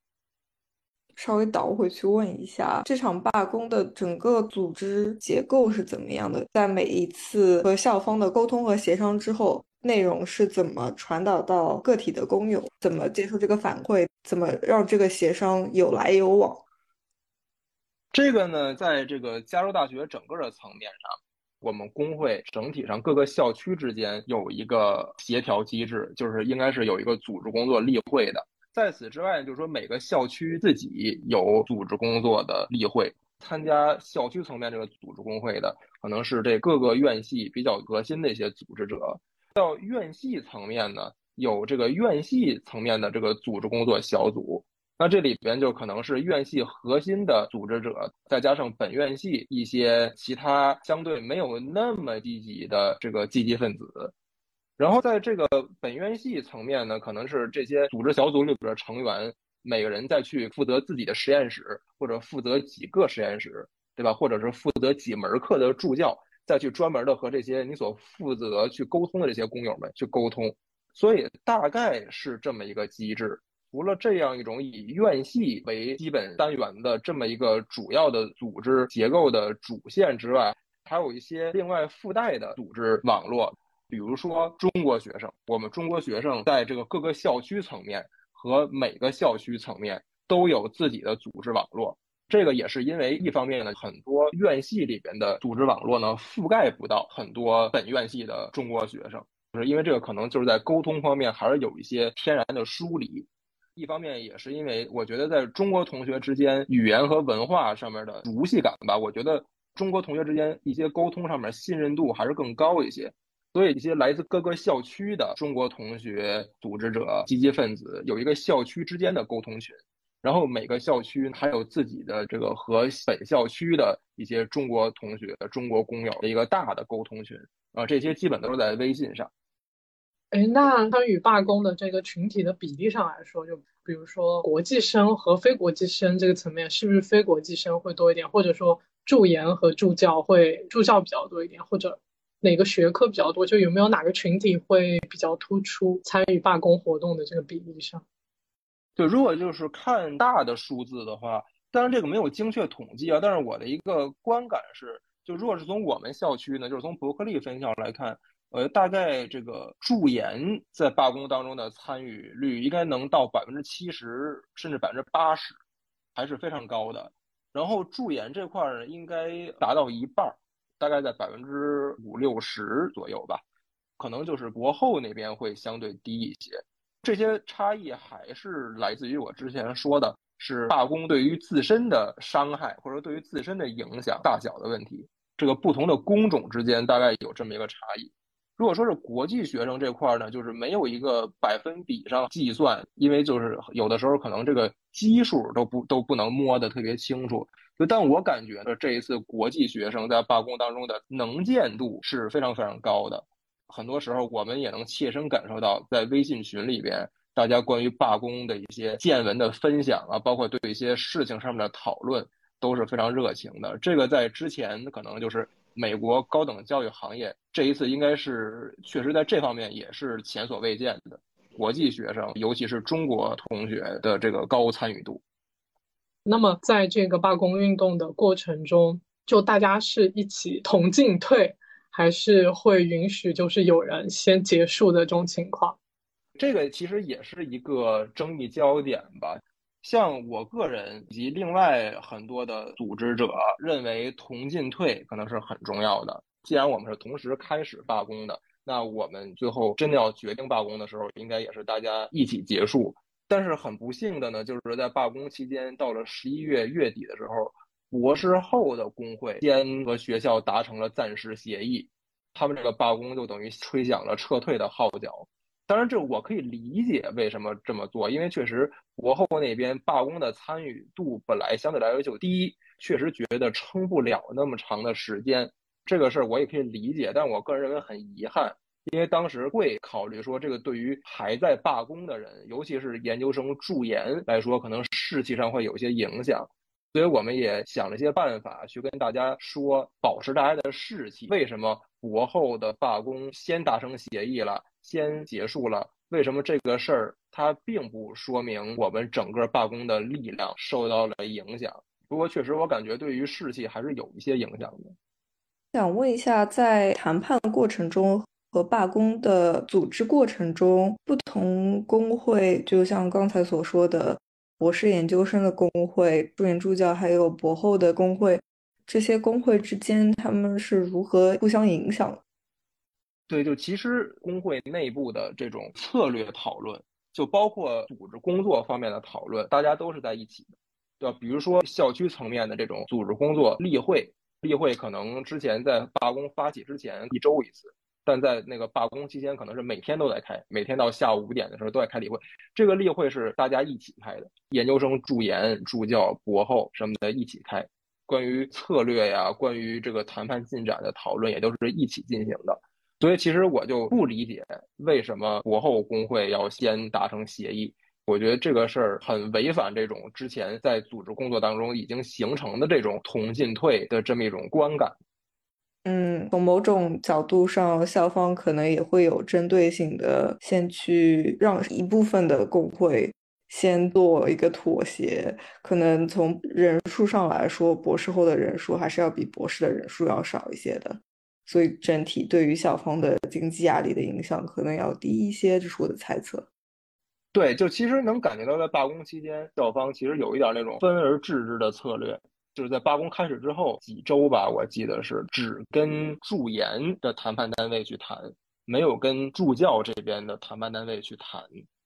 稍微倒回去问一下，这场罢工的整个组织结构是怎么样的？在每一次和校方的沟通和协商之后，内容是怎么传导到个体的工友？怎么接受这个反馈？怎么让这个协商有来有往？这个呢，在这个加州大学整个的层面上，我们工会整体上各个校区之间有一个协调机制，就是应该是有一个组织工作例会的。在此之外，就是说每个校区自己有组织工作的例会，参加校区层面这个组织工会的，可能是这各个院系比较核心的一些组织者。到院系层面呢，有这个院系层面的这个组织工作小组，那这里边就可能是院系核心的组织者，再加上本院系一些其他相对没有那么积极的这个积极分子。然后在这个本院系层面呢，可能是这些组织小组里边的成员，每个人再去负责自己的实验室，或者负责几个实验室，对吧？或者是负责几门课的助教，再去专门的和这些你所负责去沟通的这些工友们去沟通。所以大概是这么一个机制。除了这样一种以院系为基本单元的这么一个主要的组织结构的主线之外，还有一些另外附带的组织网络。比如说中国学生，我们中国学生在这个各个校区层面和每个校区层面都有自己的组织网络。这个也是因为一方面呢，很多院系里边的组织网络呢覆盖不到很多本院系的中国学生，就是因为这个可能就是在沟通方面还是有一些天然的疏离。一方面也是因为我觉得在中国同学之间语言和文化上面的熟悉感吧，我觉得中国同学之间一些沟通上面信任度还是更高一些。所以，一些来自各个校区的中国同学、组织者、积极分子有一个校区之间的沟通群，然后每个校区还有自己的这个和本校区的一些中国同学、中国工友的一个大的沟通群啊，这些基本都是在微信上。哎，那参与罢工的这个群体的比例上来说，就比如说国际生和非国际生这个层面，是不是非国际生会多一点，或者说助研和助教会助教比较多一点，或者？哪个学科比较多？就有没有哪个群体会比较突出参与罢工活动的这个比例上？对，如果就是看大的数字的话，当然这个没有精确统计啊。但是我的一个观感是，就如果是从我们校区呢，就是从伯克利分校来看，呃，大概这个驻研在罢工当中的参与率应该能到百分之七十，甚至百分之八十，还是非常高的。然后驻研这块儿应该达到一半儿。大概在百分之五六十左右吧，可能就是博后那边会相对低一些。这些差异还是来自于我之前说的，是罢工对于自身的伤害或者对于自身的影响大小的问题。这个不同的工种之间大概有这么一个差异。如果说是国际学生这块呢，就是没有一个百分比上计算，因为就是有的时候可能这个基数都不都不能摸得特别清楚。就但我感觉呢，这一次国际学生在罢工当中的能见度是非常非常高的。很多时候我们也能切身感受到，在微信群里边，大家关于罢工的一些见闻的分享啊，包括对一些事情上面的讨论，都是非常热情的。这个在之前可能就是。美国高等教育行业这一次应该是确实在这方面也是前所未见的，国际学生尤其是中国同学的这个高参与度。那么在这个罢工运动的过程中，就大家是一起同进退，还是会允许就是有人先结束的这种情况？这个其实也是一个争议焦点吧。像我个人以及另外很多的组织者认为，同进退可能是很重要的。既然我们是同时开始罢工的，那我们最后真的要决定罢工的时候，应该也是大家一起结束。但是很不幸的呢，就是在罢工期间，到了十一月月底的时候，博士后的工会先和学校达成了暂时协议，他们这个罢工就等于吹响了撤退的号角。当然，这我可以理解为什么这么做，因为确实博后那边罢工的参与度本来相对来说就低，确实觉得撑不了那么长的时间。这个事儿我也可以理解，但我个人认为很遗憾，因为当时会考虑说，这个对于还在罢工的人，尤其是研究生助研来说，可能士气上会有些影响。所以我们也想了一些办法去跟大家说，保持大家的士气。为什么国后的罢工先达成协议了？先结束了，为什么这个事儿它并不说明我们整个罢工的力量受到了影响？不过确实，我感觉对于士气还是有一些影响的。想问一下，在谈判过程中和罢工的组织过程中，不同工会，就像刚才所说的博士研究生的工会、助研助教，还有博后的工会，这些工会之间他们是如何互相影响？对，就其实工会内部的这种策略讨论，就包括组织工作方面的讨论，大家都是在一起的，对吧？比如说校区层面的这种组织工作例会，例会可能之前在罢工发起之前一周一次，但在那个罢工期间可能是每天都在开，每天到下午五点的时候都在开例会。这个例会是大家一起开的，研究生助研、助教、博后什么的一起开，关于策略呀，关于这个谈判进展的讨论也都是一起进行的。所以其实我就不理解为什么博后工会要先达成协议。我觉得这个事儿很违反这种之前在组织工作当中已经形成的这种同进退的这么一种观感。嗯，从某种角度上，校方可能也会有针对性的先去让一部分的工会先做一个妥协。可能从人数上来说，博士后的人数还是要比博士的人数要少一些的。所以整体对于校方的经济压力的影响可能要低一些，这是我的猜测。对，就其实能感觉到，在罢工期间，校方其实有一点那种分而治之的策略，就是在罢工开始之后几周吧，我记得是只跟助研的谈判单位去谈，没有跟助教这边的谈判单位去谈。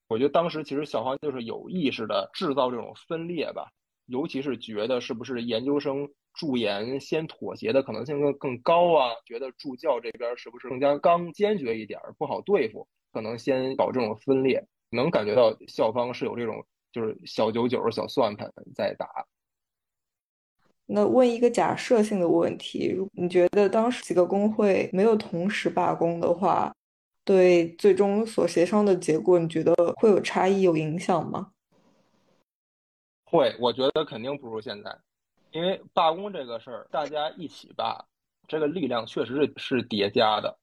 我觉得当时其实校方就是有意识的制造这种分裂吧，尤其是觉得是不是研究生。助研先妥协的可能性更更高啊？觉得助教这边是不是更加刚坚决一点，不好对付？可能先搞这种分裂，能感觉到校方是有这种就是小九九、小算盘在打。那问一个假设性的问题：你觉得当时几个工会没有同时罢工的话，对最终所协商的结果，你觉得会有差异、有影响吗？会，我觉得肯定不如现在。因为罢工这个事儿，大家一起罢，这个力量确实是是叠加的，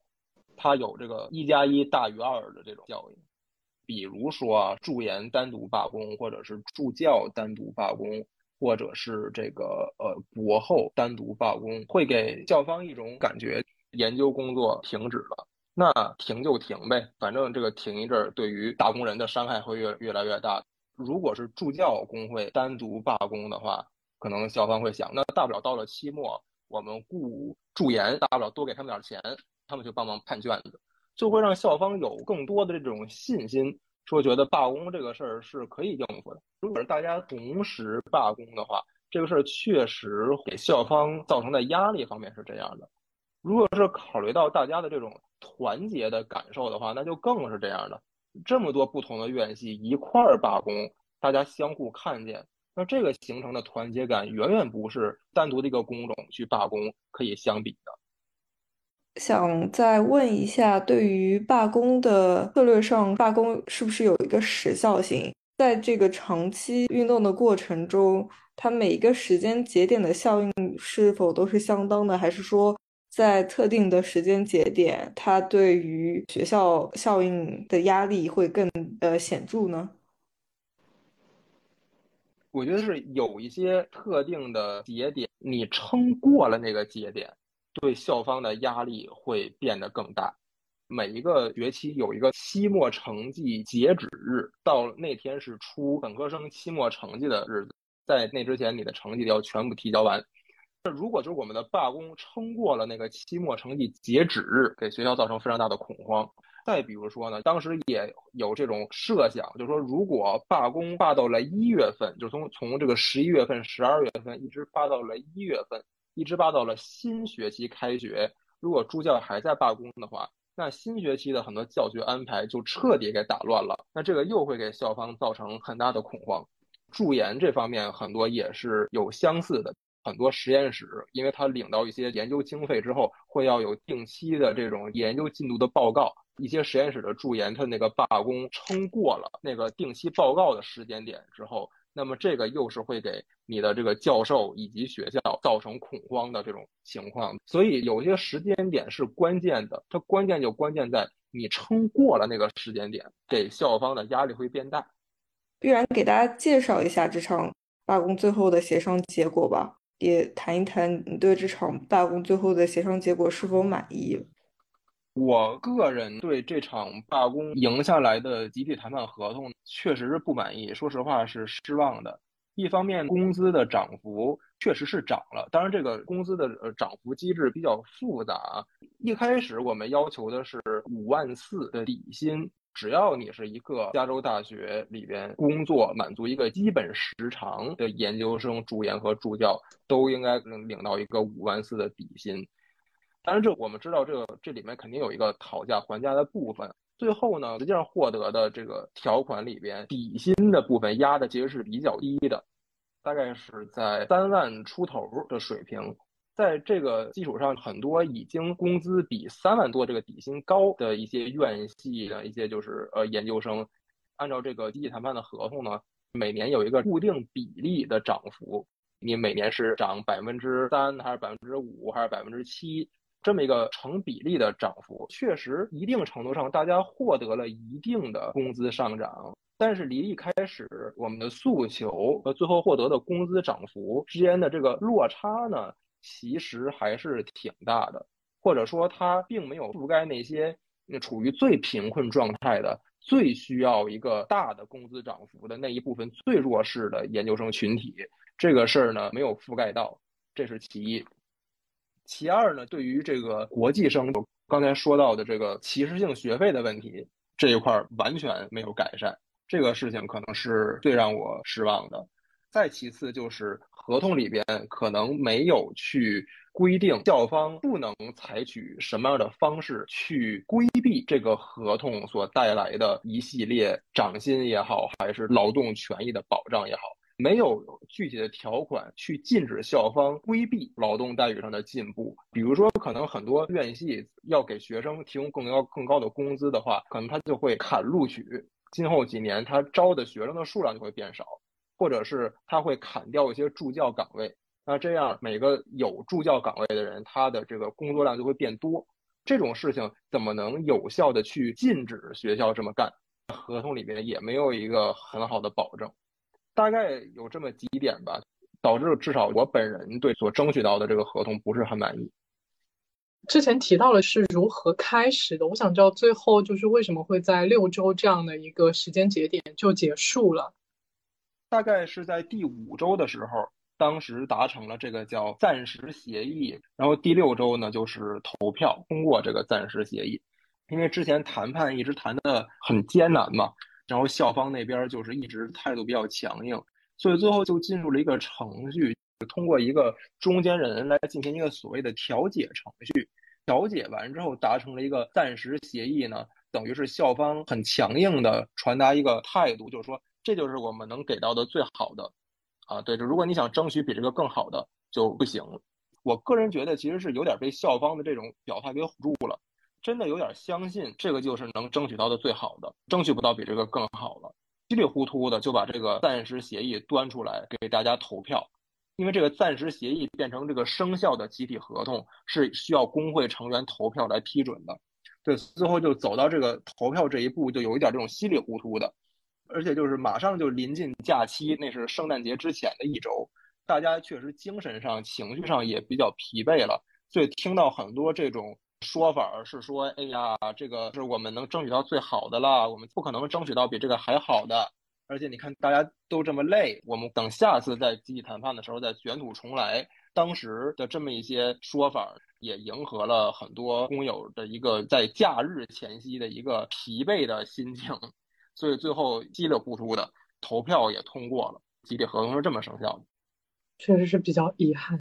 它有这个一加一大于二的这种效应。比如说啊助研单独罢工，或者是助教单独罢工，或者是这个呃博后单独罢工，会给校方一种感觉，研究工作停止了，那停就停呗，反正这个停一阵儿，对于打工人的伤害会越越来越大。如果是助教工会单独罢工的话，可能校方会想，那大不了到了期末，我们雇助研，大不了多给他们点钱，他们就帮忙判卷子，就会让校方有更多的这种信心，说觉得罢工这个事儿是可以应付的。如果是大家同时罢工的话，这个事儿确实给校方造成的压力方面是这样的。如果是考虑到大家的这种团结的感受的话，那就更是这样的。这么多不同的院系一块儿罢工，大家相互看见，那这个形成的团结感远远不是单独的一个工种去罢工可以相比的。想再问一下，对于罢工的策略上，罢工是不是有一个时效性？在这个长期运动的过程中，它每一个时间节点的效应是否都是相当的，还是说在特定的时间节点，它对于学校效应的压力会更呃显著呢？我觉得是有一些特定的节点，你撑过了那个节点，对校方的压力会变得更大。每一个学期有一个期末成绩截止日，到那天是出本科生期末成绩的日子，在那之前你的成绩要全部提交完。那如果就是我们的罢工撑过了那个期末成绩截止日，给学校造成非常大的恐慌。再比如说呢，当时也有这种设想，就是说如果罢工罢到了一月份，就从从这个十一月份、十二月份一直罢到了一月份，一直罢到了新学期开学，如果助教还在罢工的话。那新学期的很多教学安排就彻底给打乱了，那这个又会给校方造成很大的恐慌。助研这方面很多也是有相似的，很多实验室，因为他领到一些研究经费之后，会要有定期的这种研究进度的报告。一些实验室的助研，他那个罢工撑过了那个定期报告的时间点之后。那么这个又是会给你的这个教授以及学校造成恐慌的这种情况，所以有些时间点是关键的，它关键就关键在你撑过了那个时间点，给校方的压力会变大。必然给大家介绍一下这场罢工最后的协商结果吧，也谈一谈你对这场罢工最后的协商结果是否满意。我个人对这场罢工赢下来的集体谈判合同确实是不满意，说实话是失望的。一方面，工资的涨幅确实是涨了，当然这个工资的涨幅机制比较复杂。一开始我们要求的是五万四的底薪，只要你是一个加州大学里边工作满足一个基本时长的研究生、助研和助教，都应该能领到一个五万四的底薪。当然，这我们知道，这个这里面肯定有一个讨价还价的部分。最后呢，实际上获得的这个条款里边，底薪的部分压的其实是比较低的，大概是在三万出头的水平。在这个基础上，很多已经工资比三万多这个底薪高的一些院系的一些就是呃研究生，按照这个集体谈判的合同呢，每年有一个固定比例的涨幅，你每年是涨百分之三，还是百分之五，还是百分之七？这么一个成比例的涨幅，确实一定程度上大家获得了一定的工资上涨，但是离一开始我们的诉求和最后获得的工资涨幅之间的这个落差呢，其实还是挺大的，或者说它并没有覆盖那些处于最贫困状态的、最需要一个大的工资涨幅的那一部分最弱势的研究生群体，这个事儿呢没有覆盖到，这是其一。其二呢，对于这个国际生，我刚才说到的这个歧视性学费的问题这一块完全没有改善，这个事情可能是最让我失望的。再其次就是合同里边可能没有去规定校方不能采取什么样的方式去规避这个合同所带来的一系列涨薪也好，还是劳动权益的保障也好。没有具体的条款去禁止校方规避劳动待遇上的进步，比如说，可能很多院系要给学生提供更高更高的工资的话，可能他就会砍录取，今后几年他招的学生的数量就会变少，或者是他会砍掉一些助教岗位，那这样每个有助教岗位的人，他的这个工作量就会变多，这种事情怎么能有效的去禁止学校这么干？合同里面也没有一个很好的保证。大概有这么几点吧，导致至少我本人对所争取到的这个合同不是很满意。之前提到了是如何开始的，我想知道最后就是为什么会在六周这样的一个时间节点就结束了。大概是在第五周的时候，当时达成了这个叫暂时协议，然后第六周呢就是投票通过这个暂时协议，因为之前谈判一直谈的很艰难嘛，然后校方那边就是一直态度比较强硬，所以最后就进入了一个程序，通过一个中间人来进行一个所谓的调解程序，调解完之后达成了一个暂时协议呢。等于是校方很强硬的传达一个态度，就是说这就是我们能给到的最好的，啊，对，就如果你想争取比这个更好的就不行。我个人觉得其实是有点被校方的这种表态给唬住了，真的有点相信这个就是能争取到的最好的，争取不到比这个更好了，稀里糊涂的就把这个暂时协议端出来给大家投票，因为这个暂时协议变成这个生效的集体合同是需要工会成员投票来批准的。对，最后就走到这个投票这一步，就有一点这种稀里糊涂的，而且就是马上就临近假期，那是圣诞节之前的一周，大家确实精神上、情绪上也比较疲惫了，所以听到很多这种说法是说，哎呀，这个是我们能争取到最好的了，我们不可能争取到比这个还好的，而且你看大家都这么累，我们等下次在集体谈判的时候再卷土重来。当时的这么一些说法。也迎合了很多工友的一个在假日前夕的一个疲惫的心情，所以最后稀里糊涂的投票也通过了，集体合同是这么生效的。确实是比较遗憾，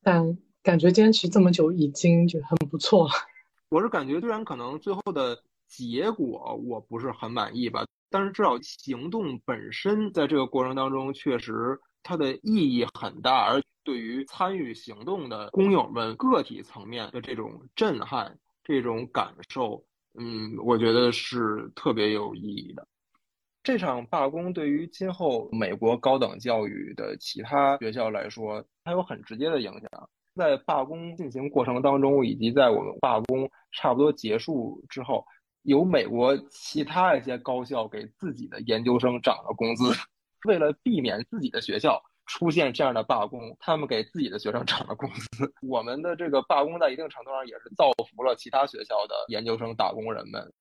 但感觉坚持这么久已经就很不错了。我是感觉，虽然可能最后的结果我不是很满意吧，但是至少行动本身在这个过程当中确实它的意义很大，而。对于参与行动的工友们个体层面的这种震撼、这种感受，嗯，我觉得是特别有意义的。这场罢工对于今后美国高等教育的其他学校来说，它有很直接的影响。在罢工进行过程当中，以及在我们罢工差不多结束之后，有美国其他一些高校给自己的研究生涨了工资，为了避免自己的学校。出现这样的罢工，他们给自己的学生涨了工资。我们的这个罢工在一定程度上也是造福了其他学校的研究生打工人们，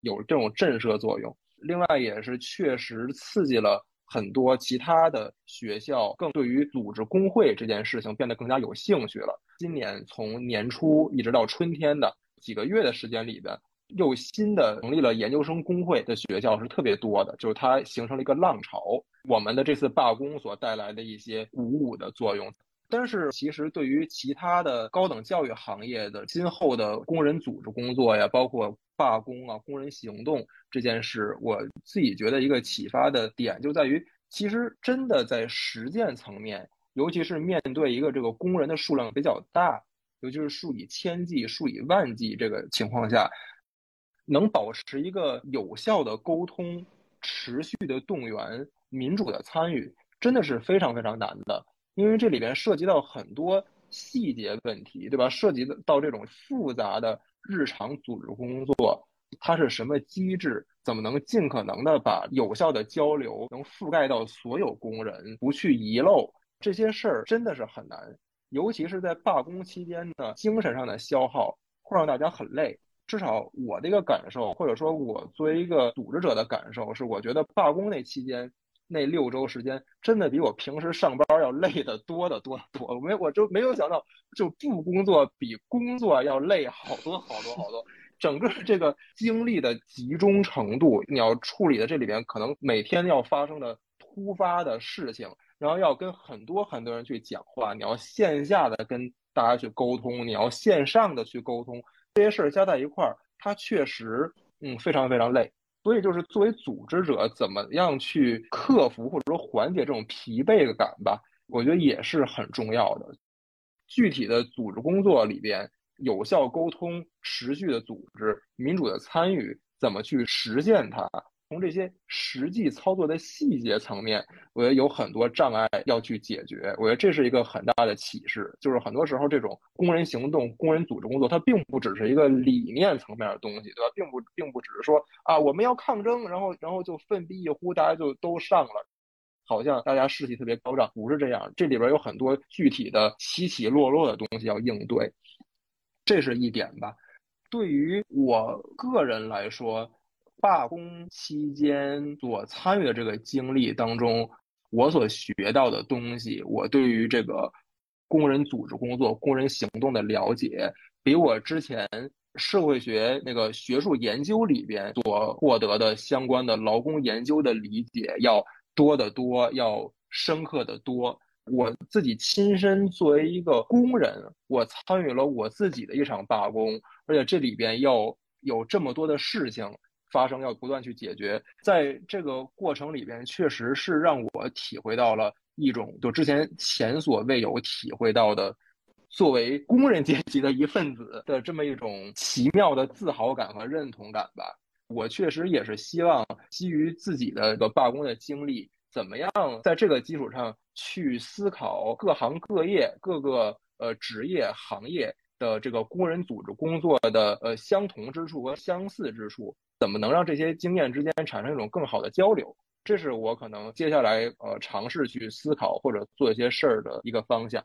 有这种震慑作用。另外，也是确实刺激了很多其他的学校，更对于组织工会这件事情变得更加有兴趣了。今年从年初一直到春天的几个月的时间里边。又新的成立了研究生工会的学校是特别多的，就是它形成了一个浪潮。我们的这次罢工所带来的一些鼓舞的作用，但是其实对于其他的高等教育行业的今后的工人组织工作呀，包括罢工啊、工人行动这件事，我自己觉得一个启发的点就在于，其实真的在实践层面，尤其是面对一个这个工人的数量比较大，尤其是数以千计、数以万计这个情况下。能保持一个有效的沟通、持续的动员、民主的参与，真的是非常非常难的。因为这里边涉及到很多细节问题，对吧？涉及到这种复杂的日常组织工作，它是什么机制？怎么能尽可能的把有效的交流能覆盖到所有工人，不去遗漏这些事儿，真的是很难。尤其是在罢工期间呢，精神上的消耗会让大家很累。至少我的一个感受，或者说我作为一个组织者的感受是，我觉得罢工那期间那六周时间，真的比我平时上班要累得多得多得多。我没我就没有想到，就不工作比工作要累好多好多好多。整个这个精力的集中程度，你要处理的这里边可能每天要发生的突发的事情，然后要跟很多很多人去讲话，你要线下的跟大家去沟通，你要线上的去沟通。这些事儿加在一块儿，它确实，嗯，非常非常累。所以，就是作为组织者，怎么样去克服或者说缓解这种疲惫的感吧？我觉得也是很重要的。具体的组织工作里边，有效沟通、持续的组织、民主的参与，怎么去实现它？从这些实际操作的细节层面，我觉得有很多障碍要去解决。我觉得这是一个很大的启示，就是很多时候这种工人行动、工人组织工作，它并不只是一个理念层面的东西，对吧？并不，并不只是说啊，我们要抗争，然后，然后就奋笔一呼，大家就都上了，好像大家士气特别高涨，不是这样。这里边有很多具体的起起落落的东西要应对，这是一点吧。对于我个人来说。罢工期间所参与的这个经历当中，我所学到的东西，我对于这个工人组织工作、工人行动的了解，比我之前社会学那个学术研究里边所获得的相关的劳工研究的理解要多得多，要深刻的多。我自己亲身作为一个工人，我参与了我自己的一场罢工，而且这里边要有这么多的事情发生，要不断去解决。在这个过程里边，确实是让我体会到了一种就之前前所未有体会到的，作为工人阶级的一份子的这么一种奇妙的自豪感和认同感吧。我确实也是希望基于自己的一个罢工的经历。怎么样在这个基础上去思考各行各业、各个呃职业行业的这个工人组织工作的呃相同之处和相似之处？怎么能让这些经验之间产生一种更好的交流？这是我可能接下来呃尝试去思考或者做一些事儿的一个方向。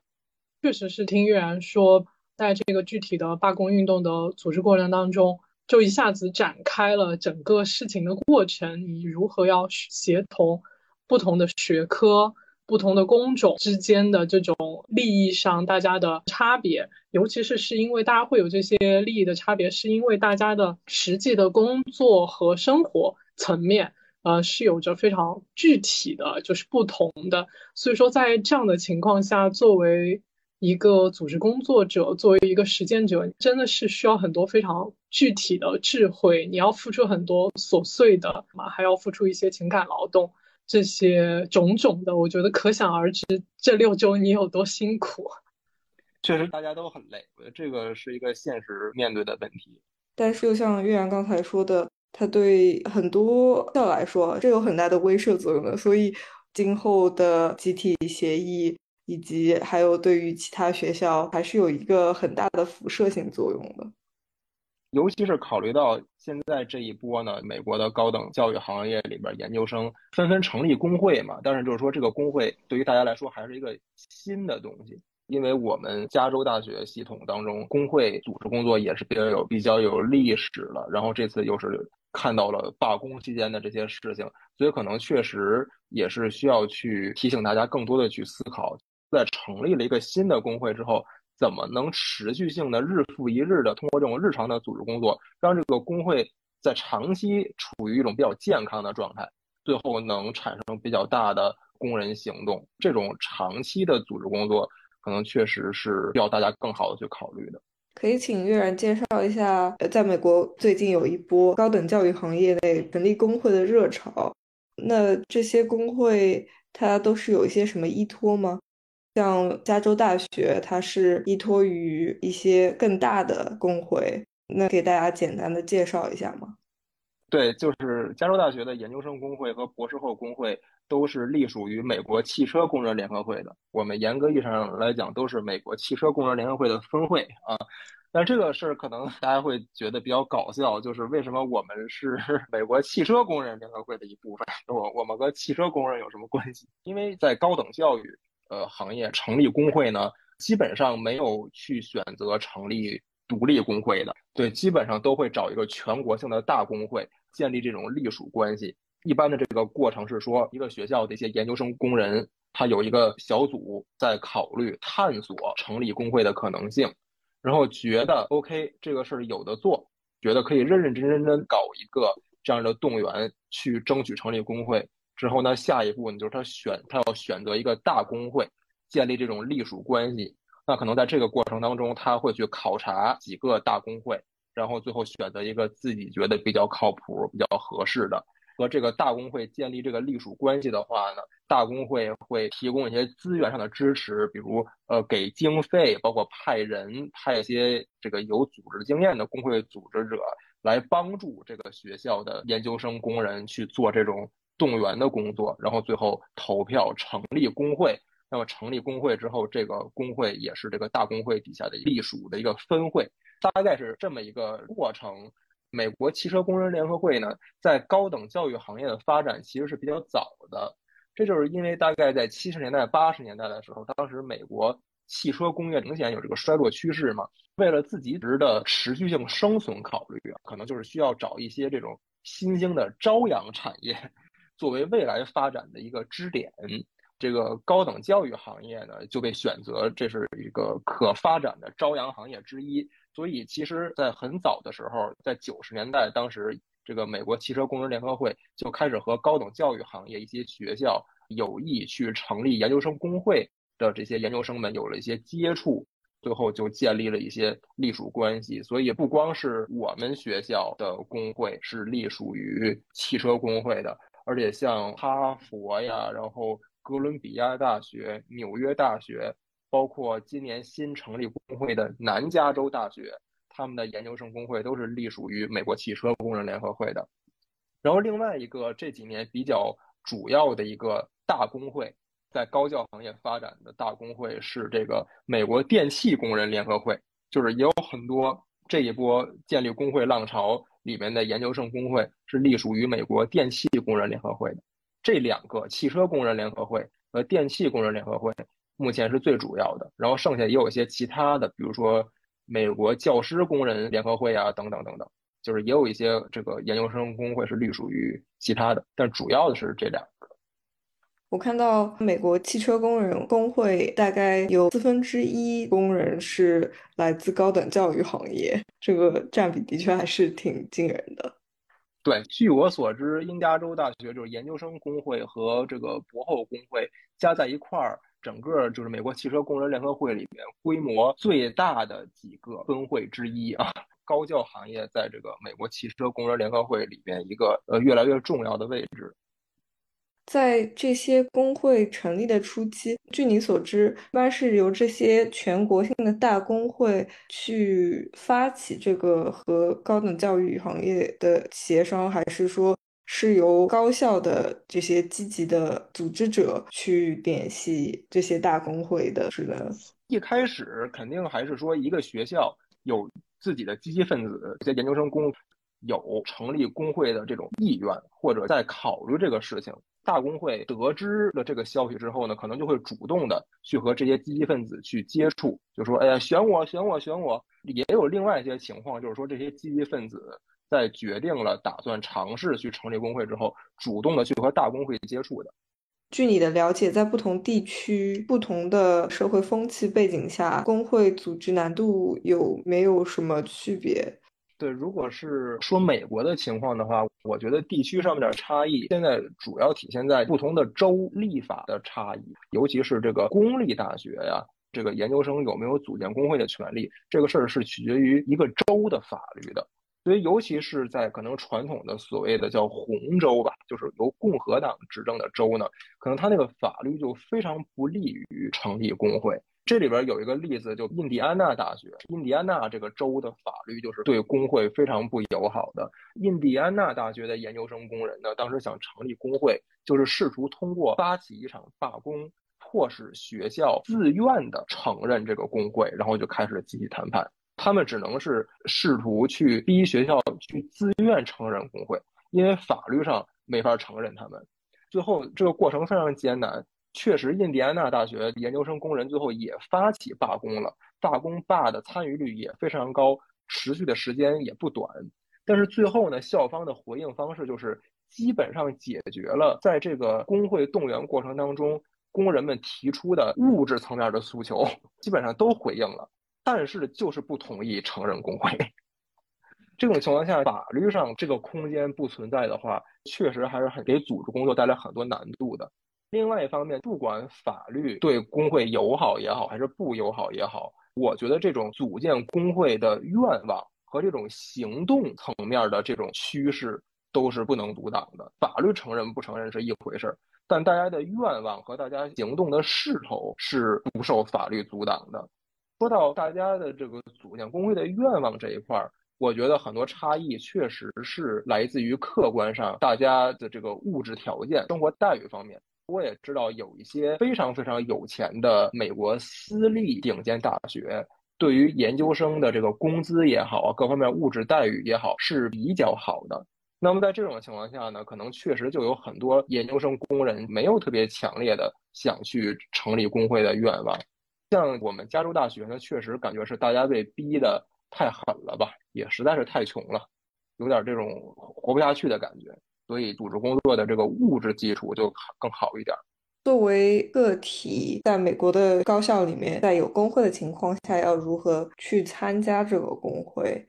确实是听月然说，在这个具体的罢工运动的组织过程当中，就一下子展开了整个事情的过程，你如何要协同。不同的学科、不同的工种之间的这种利益上，大家的差别，尤其是是因为大家会有这些利益的差别，是因为大家的实际的工作和生活层面，呃，是有着非常具体的就是不同的。所以说，在这样的情况下，作为一个组织工作者，作为一个实践者，真的是需要很多非常具体的智慧，你要付出很多琐碎的嘛，还要付出一些情感劳动。这些种种的，我觉得可想而知，这六周你有多辛苦。确实，大家都很累，我觉得这个是一个现实面对的问题。但是，就像岳阳刚才说的，他对很多校来说，这有很大的威慑作用的。所以，今后的集体协议以及还有对于其他学校，还是有一个很大的辐射性作用的。尤其是考虑到现在这一波呢，美国的高等教育行业里边研究生纷纷成立工会嘛，但是就是说这个工会对于大家来说还是一个新的东西，因为我们加州大学系统当中工会组织工作也是比较有比较有历史了，然后这次又是看到了罢工期间的这些事情，所以可能确实也是需要去提醒大家更多的去思考，在成立了一个新的工会之后。怎么能持续性的日复一日的通过这种日常的组织工作，让这个工会在长期处于一种比较健康的状态，最后能产生比较大的工人行动？这种长期的组织工作，可能确实是需要大家更好的去考虑的。可以请月然介绍一下，在美国最近有一波高等教育行业内成立工会的热潮，那这些工会它都是有一些什么依托吗？像加州大学，它是依托于一些更大的工会，那给大家简单的介绍一下吗？对，就是加州大学的研究生工会和博士后工会都是隶属于美国汽车工人联合会的。我们严格意义上来讲，都是美国汽车工人联合会的分会啊。但这个事儿可能大家会觉得比较搞笑，就是为什么我们是 美国汽车工人联合会的一部分？我我们和汽车工人有什么关系？因为在高等教育。呃，行业成立工会呢，基本上没有去选择成立独立工会的，对，基本上都会找一个全国性的大工会建立这种隶属关系。一般的这个过程是说，一个学校的一些研究生工人，他有一个小组在考虑探索成立工会的可能性，然后觉得 OK 这个事儿有的做，觉得可以认认真真真搞一个这样的动员去争取成立工会。之后呢，下一步呢，就是他选，他要选择一个大工会，建立这种隶属关系。那可能在这个过程当中，他会去考察几个大工会，然后最后选择一个自己觉得比较靠谱、比较合适的，和这个大工会建立这个隶属关系的话呢，大工会会提供一些资源上的支持，比如呃给经费，包括派人派一些这个有组织经验的工会组织者来帮助这个学校的研究生工人去做这种。动员的工作，然后最后投票成立工会。那么成立工会之后，这个工会也是这个大工会底下的隶属的一个分会，大概是这么一个过程。美国汽车工人联合会呢，在高等教育行业的发展其实是比较早的，这就是因为大概在七十年代、八十年代的时候，当时美国汽车工业明显有这个衰落趋势嘛，为了自己值的持续性生存考虑，可能就是需要找一些这种新兴的朝阳产业。作为未来发展的一个支点，这个高等教育行业呢就被选择这是一个可发展的朝阳行业之一。所以，其实，在很早的时候，在九十年代，当时这个美国汽车工人联合会就开始和高等教育行业一些学校有意去成立研究生工会的这些研究生们有了一些接触，最后就建立了一些隶属关系。所以，不光是我们学校的工会是隶属于汽车工会的，而且像哈佛呀，然后哥伦比亚大学、纽约大学。包括今年新成立工会的南加州大学，他们的研究生工会都是隶属于美国汽车工人联合会的。然后另外一个这几年比较主要的一个大工会，在高教行业发展的大工会是这个美国电气工人联合会，就是也有很多这一波建立工会浪潮里面的研究生工会是隶属于美国电气工人联合会的。这两个汽车工人联合会和电气工人联合会。目前是最主要的，然后剩下也有一些其他的，比如说美国教师工人联合会啊，等等等等，就是也有一些这个研究生工会是隶属于其他的，但主要的是这两个。我看到美国汽车工人工会大概有四分之一工人是来自高等教育行业，这个占比的确还是挺惊人的。对，据我所知，印加州大学就是研究生工会和这个博后工会加在一块儿。整个就是美国汽车工人联合会里面规模最大的几个分会之一啊，高教行业在这个美国汽车工人联合会里面一个呃越来越重要的位置。在这些工会成立的初期，据你所知，一般是由这些全国性的大工会去发起这个和高等教育行业的协商，还是说？是由高校的这些积极的组织者去联系这些大工会的，是的。一开始肯定还是说一个学校有自己的积极分子，这些研究生工有成立工会的这种意愿，或者在考虑这个事情。大工会得知了这个消息之后呢，可能就会主动的去和这些积极分子去接触，就说：“哎呀，选我，选我，选我。”也有另外一些情况，就是说这些积极分子。在决定了打算尝试去成立工会之后，主动的去和大工会接触的。据你的了解，在不同地区、不同的社会风气背景下，工会组织难度有没有什么区别？对，如果是说美国的情况的话，我觉得地区上面的差异现在主要体现在不同的州立法的差异，尤其是这个公立大学呀，这个研究生有没有组建工会的权利，这个事儿是取决于一个州的法律的。所以，尤其是在可能传统的所谓的叫红州吧，就是由共和党执政的州呢，可能它那个法律就非常不利于成立工会。这里边有一个例子，就印第安纳大学，印第安纳这个州的法律就是对工会非常不友好的。印第安纳大学的研究生工人呢，当时想成立工会，就是试图通过发起一场罢工，迫使学校自愿的承认这个工会，然后就开始了集体谈判。他们只能是试图去逼学校去自愿承认工会，因为法律上没法承认他们。最后这个过程非常艰难，确实，印第安纳大学研究生工人最后也发起罢工了，罢工罢的参与率也非常高，持续的时间也不短。但是最后呢，校方的回应方式就是基本上解决了在这个工会动员过程当中工人们提出的物质层面的诉求，基本上都回应了。但是就是不同意承认工会，这种情况下，法律上这个空间不存在的话，确实还是很给组织工作带来很多难度的。另外一方面，不管法律对工会友好也好，还是不友好也好，我觉得这种组建工会的愿望和这种行动层面的这种趋势都是不能阻挡的。法律承认不承认是一回事儿，但大家的愿望和大家行动的势头是不受法律阻挡的。说到大家的这个组建工会的愿望这一块儿，我觉得很多差异确实是来自于客观上大家的这个物质条件、生活待遇方面。我也知道有一些非常非常有钱的美国私立顶尖大学，对于研究生的这个工资也好啊，各方面物质待遇也好是比较好的。那么在这种情况下呢，可能确实就有很多研究生工人没有特别强烈的想去成立工会的愿望。像我们加州大学呢，确实感觉是大家被逼的太狠了吧，也实在是太穷了，有点这种活不下去的感觉，所以组织工作的这个物质基础就更好一点。作为个体，在美国的高校里面，在有工会的情况下，要如何去参加这个工会？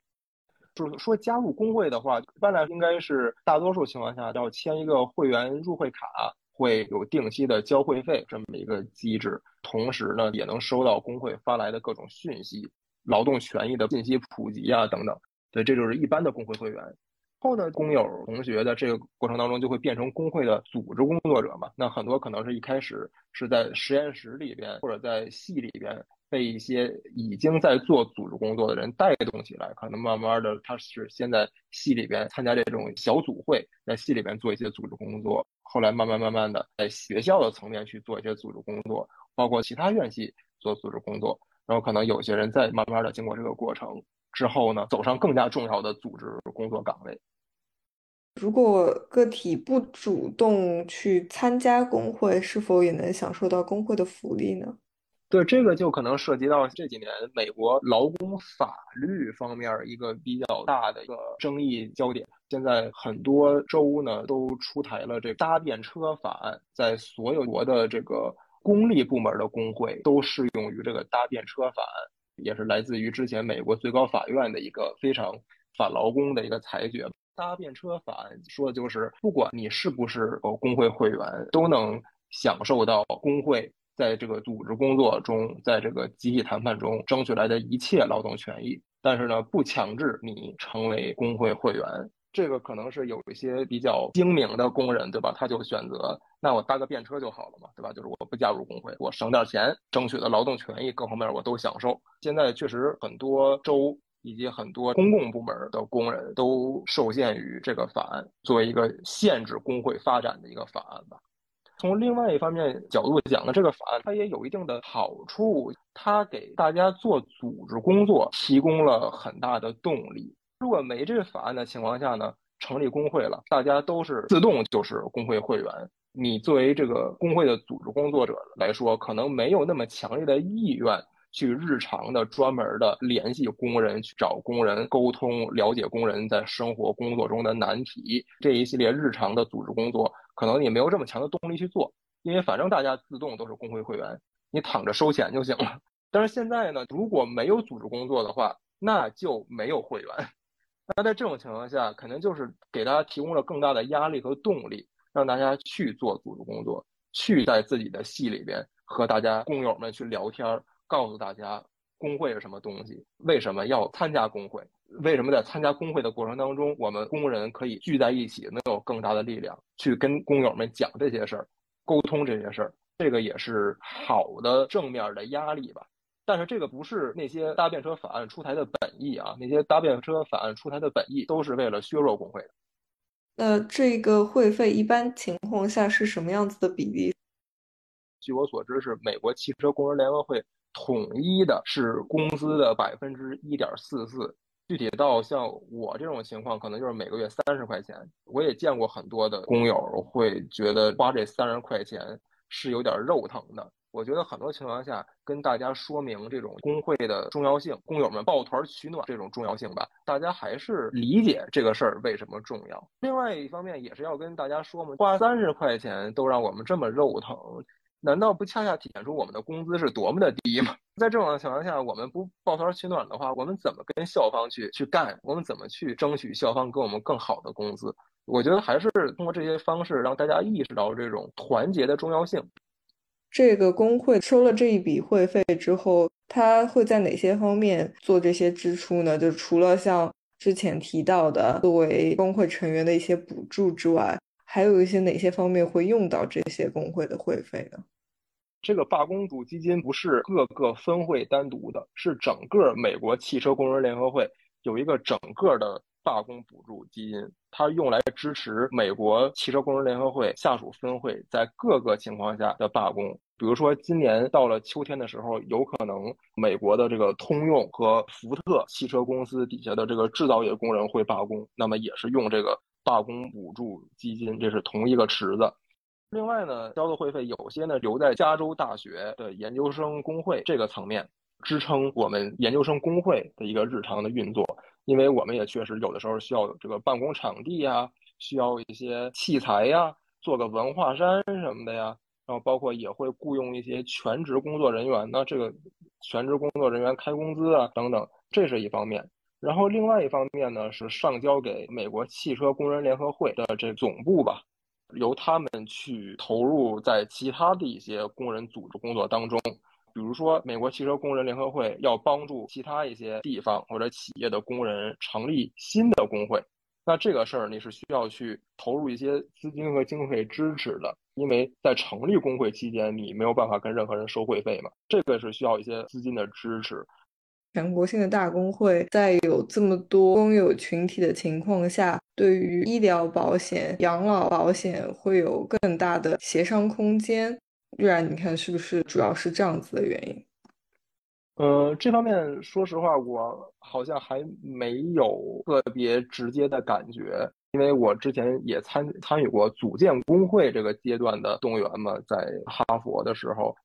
就是说，加入工会的话，一般来说应该是大多数情况下要签一个会员入会卡，会有定期的交会费这么一个机制。同时呢，也能收到工会发来的各种讯息、劳动权益的信息普及啊等等。对，这就是一般的工会会员。后呢，工友同学的这个过程当中，就会变成工会的组织工作者嘛。那很多可能是一开始是在实验室里边，或者在系里边。被一些已经在做组织工作的人带动起来，可能慢慢的他是先在系里边参加这种小组会，在系里边做一些组织工作，后来慢慢慢慢的在学校的层面去做一些组织工作，包括其他院系做组织工作，然后可能有些人再慢慢的经过这个过程之后呢，走上更加重要的组织工作岗位。如果个体不主动去参加工会，是否也能享受到工会的福利呢？对这个就可能涉及到这几年美国劳工法律方面一个比较大的一个争议焦点。现在很多州呢都出台了这搭便车法案，在所有国的这个公立部门的工会都适用于这个搭便车法案，也是来自于之前美国最高法院的一个非常反劳工的一个裁决。搭便车法案说的就是，不管你是不是工会会员，都能享受到工会。在这个组织工作中，在这个集体谈判中争取来的一切劳动权益，但是呢，不强制你成为工会会员。这个可能是有一些比较精明的工人，对吧？他就选择，那我搭个便车就好了嘛，对吧？就是我不加入工会，我省点钱，争取的劳动权益各方面我都享受。现在确实很多州以及很多公共部门的工人都受限于这个法案，作为一个限制工会发展的一个法案吧。从另外一方面角度讲呢，这个法案它也有一定的好处，它给大家做组织工作提供了很大的动力。如果没这个法案的情况下呢，成立工会了，大家都是自动就是工会会员。你作为这个工会的组织工作者来说，可能没有那么强烈的意愿去日常的专门的联系工人，去找工人沟通，了解工人在生活工作中的难题，这一系列日常的组织工作。可能也没有这么强的动力去做，因为反正大家自动都是工会会员，你躺着收钱就行了。但是现在呢，如果没有组织工作的话，那就没有会员。那在这种情况下，肯定就是给大家提供了更大的压力和动力，让大家去做组织工作，去在自己的系里边和大家工友们去聊天，告诉大家工会是什么东西，为什么要参加工会。为什么在参加工会的过程当中，我们工人可以聚在一起，能有更大的力量去跟工友们讲这些事儿，沟通这些事儿，这个也是好的正面的压力吧。但是这个不是那些搭便车法案出台的本意啊，那些搭便车法案出台的本意都是为了削弱工会的。那这个会费一般情况下是什么样子的比例？据我所知，是美国汽车工人联合会统一的是工资的百分之一点四四。具体到像我这种情况，可能就是每个月三十块钱。我也见过很多的工友会觉得花这三十块钱是有点肉疼的。我觉得很多情况下跟大家说明这种工会的重要性，工友们抱团取暖这种重要性吧，大家还是理解这个事儿为什么重要。另外一方面也是要跟大家说嘛，花三十块钱都让我们这么肉疼。难道不恰恰体现出我们的工资是多么的低吗？在这种情况下，我们不抱团取暖的话，我们怎么跟校方去去干？我们怎么去争取校方给我们更好的工资？我觉得还是通过这些方式让大家意识到这种团结的重要性。这个工会收了这一笔会费之后，他会在哪些方面做这些支出呢？就除了像之前提到的作为工会成员的一些补助之外。还有一些哪些方面会用到这些工会的会费呢？这个罢工补助基金不是各个分会单独的，是整个美国汽车工人联合会有一个整个的罢工补助基金，它用来支持美国汽车工人联合会下属分会在各个情况下的罢工。比如说，今年到了秋天的时候，有可能美国的这个通用和福特汽车公司底下的这个制造业工人会罢工，那么也是用这个。罢工补助基金，这是同一个池子。另外呢，交的会费有些呢留在加州大学的研究生工会这个层面，支撑我们研究生工会的一个日常的运作。因为我们也确实有的时候需要这个办公场地呀，需要一些器材呀，做个文化衫什么的呀，然后包括也会雇佣一些全职工作人员，那这个全职工作人员开工资啊等等，这是一方面。然后另外一方面呢，是上交给美国汽车工人联合会的这总部吧，由他们去投入在其他的一些工人组织工作当中。比如说，美国汽车工人联合会要帮助其他一些地方或者企业的工人成立新的工会，那这个事儿你是需要去投入一些资金和经费支持的，因为在成立工会期间，你没有办法跟任何人收会费嘛，这个是需要一些资金的支持。全国性的大工会在有这么多工友群体的情况下，对于医疗保险、养老保险会有更大的协商空间。玉然，你看是不是主要是这样子的原因？呃，这方面说实话，我好像还没有特别直接的感觉，因为我之前也参参与过组建工会这个阶段的动员嘛，在哈佛的时候。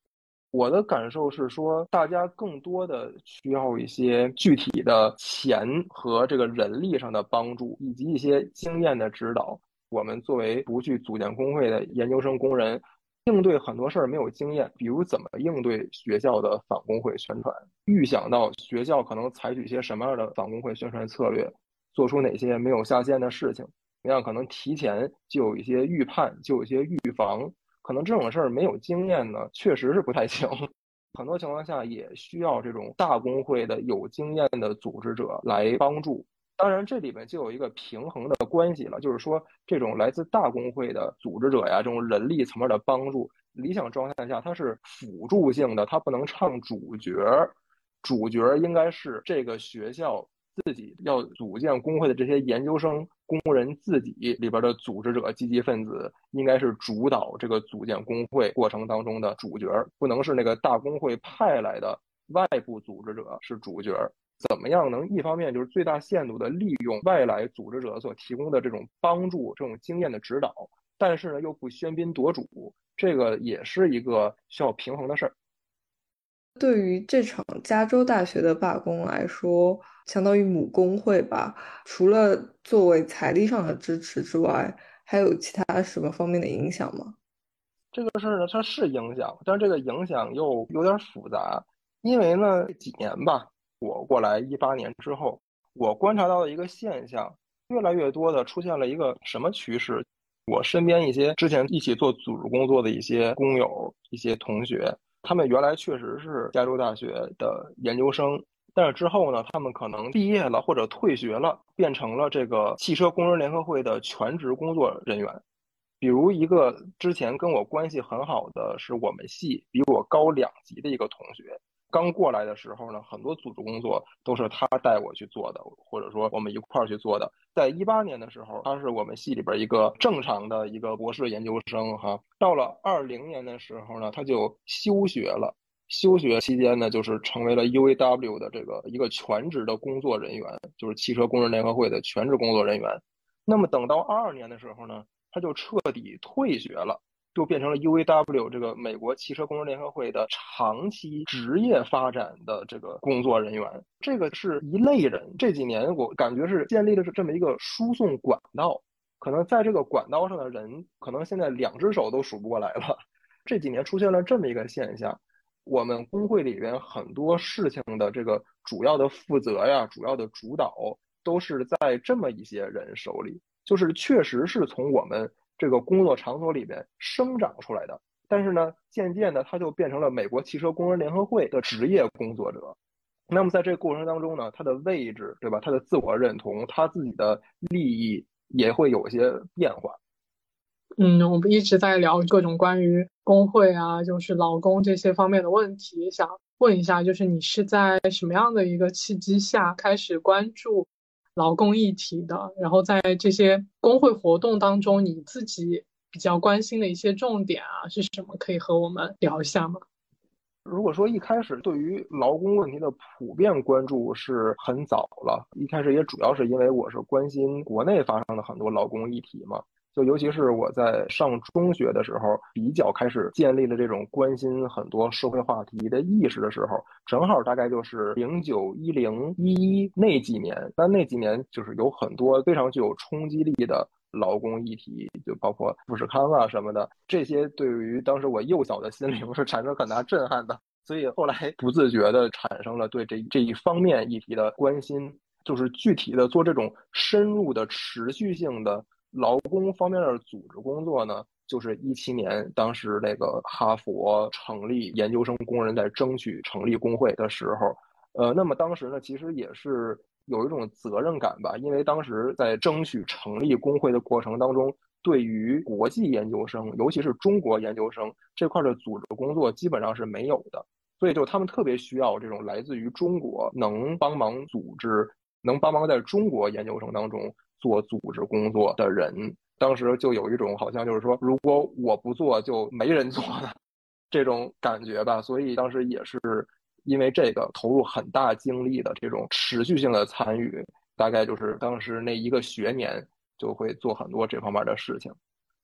我的感受是说，大家更多的需要一些具体的钱和这个人力上的帮助，以及一些经验的指导。我们作为不去组建工会的研究生工人，应对很多事儿没有经验，比如怎么应对学校的反工会宣传，预想到学校可能采取一些什么样的反工会宣传策略，做出哪些没有下限的事情，那样可能提前就有一些预判，就有一些预防。可能这种事儿没有经验呢，确实是不太行。很多情况下也需要这种大工会的有经验的组织者来帮助。当然，这里面就有一个平衡的关系了，就是说，这种来自大工会的组织者呀，这种人力层面的帮助，理想状态下它是辅助性的，它不能唱主角儿。主角儿应该是这个学校。自己要组建工会的这些研究生工人自己里边的组织者、积极分子，应该是主导这个组建工会过程当中的主角儿，不能是那个大工会派来的外部组织者是主角儿。怎么样能一方面就是最大限度的利用外来组织者所提供的这种帮助、这种经验的指导，但是呢又不喧宾夺主，这个也是一个需要平衡的事儿。对于这场加州大学的罢工来说，相当于母工会吧。除了作为财力上的支持之外，还有其他什么方面的影响吗？这个事儿呢，它是影响，但是这个影响又有点复杂。因为呢，几年吧，我过来一八年之后，我观察到的一个现象，越来越多的出现了一个什么趋势？我身边一些之前一起做组织工作的一些工友、一些同学。他们原来确实是加州大学的研究生，但是之后呢，他们可能毕业了或者退学了，变成了这个汽车工人联合会的全职工作人员。比如一个之前跟我关系很好的，是我们系比我高两级的一个同学。刚过来的时候呢，很多组织工作都是他带我去做的，或者说我们一块儿去做的。在一八年的时候，他是我们系里边一个正常的一个博士研究生哈。到了二零年的时候呢，他就休学了。休学期间呢，就是成为了 UAW 的这个一个全职的工作人员，就是汽车工人联合会的全职工作人员。那么等到二二年的时候呢，他就彻底退学了。就变成了 UAW 这个美国汽车工人联合会的长期职业发展的这个工作人员，这个是一类人。这几年我感觉是建立了这么一个输送管道，可能在这个管道上的人，可能现在两只手都数不过来了。这几年出现了这么一个现象，我们工会里边很多事情的这个主要的负责呀、主要的主导，都是在这么一些人手里，就是确实是从我们。这个工作场所里边生长出来的，但是呢，渐渐的他就变成了美国汽车工人联合会的职业工作者。那么在这个过程当中呢，他的位置，对吧？他的自我认同，他自己的利益也会有一些变化。嗯，我们一直在聊各种关于工会啊，就是劳工这些方面的问题，想问一下，就是你是在什么样的一个契机下开始关注？劳工议题的，然后在这些工会活动当中，你自己比较关心的一些重点啊是什么？可以和我们聊一下吗？如果说一开始对于劳工问题的普遍关注是很早了，一开始也主要是因为我是关心国内发生的很多劳工议题嘛。就尤其是我在上中学的时候，比较开始建立了这种关心很多社会话题的意识的时候，正好大概就是零九一零一一那几年。那那几年就是有很多非常具有冲击力的劳工议题，就包括富士康啊什么的，这些对于当时我幼小的心灵 是产生很大震撼的。所以后来不自觉地产生了对这这一方面议题的关心，就是具体的做这种深入的、持续性的劳工方面的组织工作呢，就是一七年当时那个哈佛成立研究生工人在争取成立工会的时候，呃，那么当时呢，其实也是有一种责任感吧，因为当时在争取成立工会的过程当中，对于国际研究生，尤其是中国研究生这块的组织工作，基本上是没有的。所以，就他们特别需要这种来自于中国能帮忙组织、能帮忙在中国研究生当中做组织工作的人。当时就有一种好像就是说，如果我不做，就没人做的这种感觉吧。所以当时也是因为这个投入很大精力的这种持续性的参与，大概就是当时那一个学年就会做很多这方面的事情。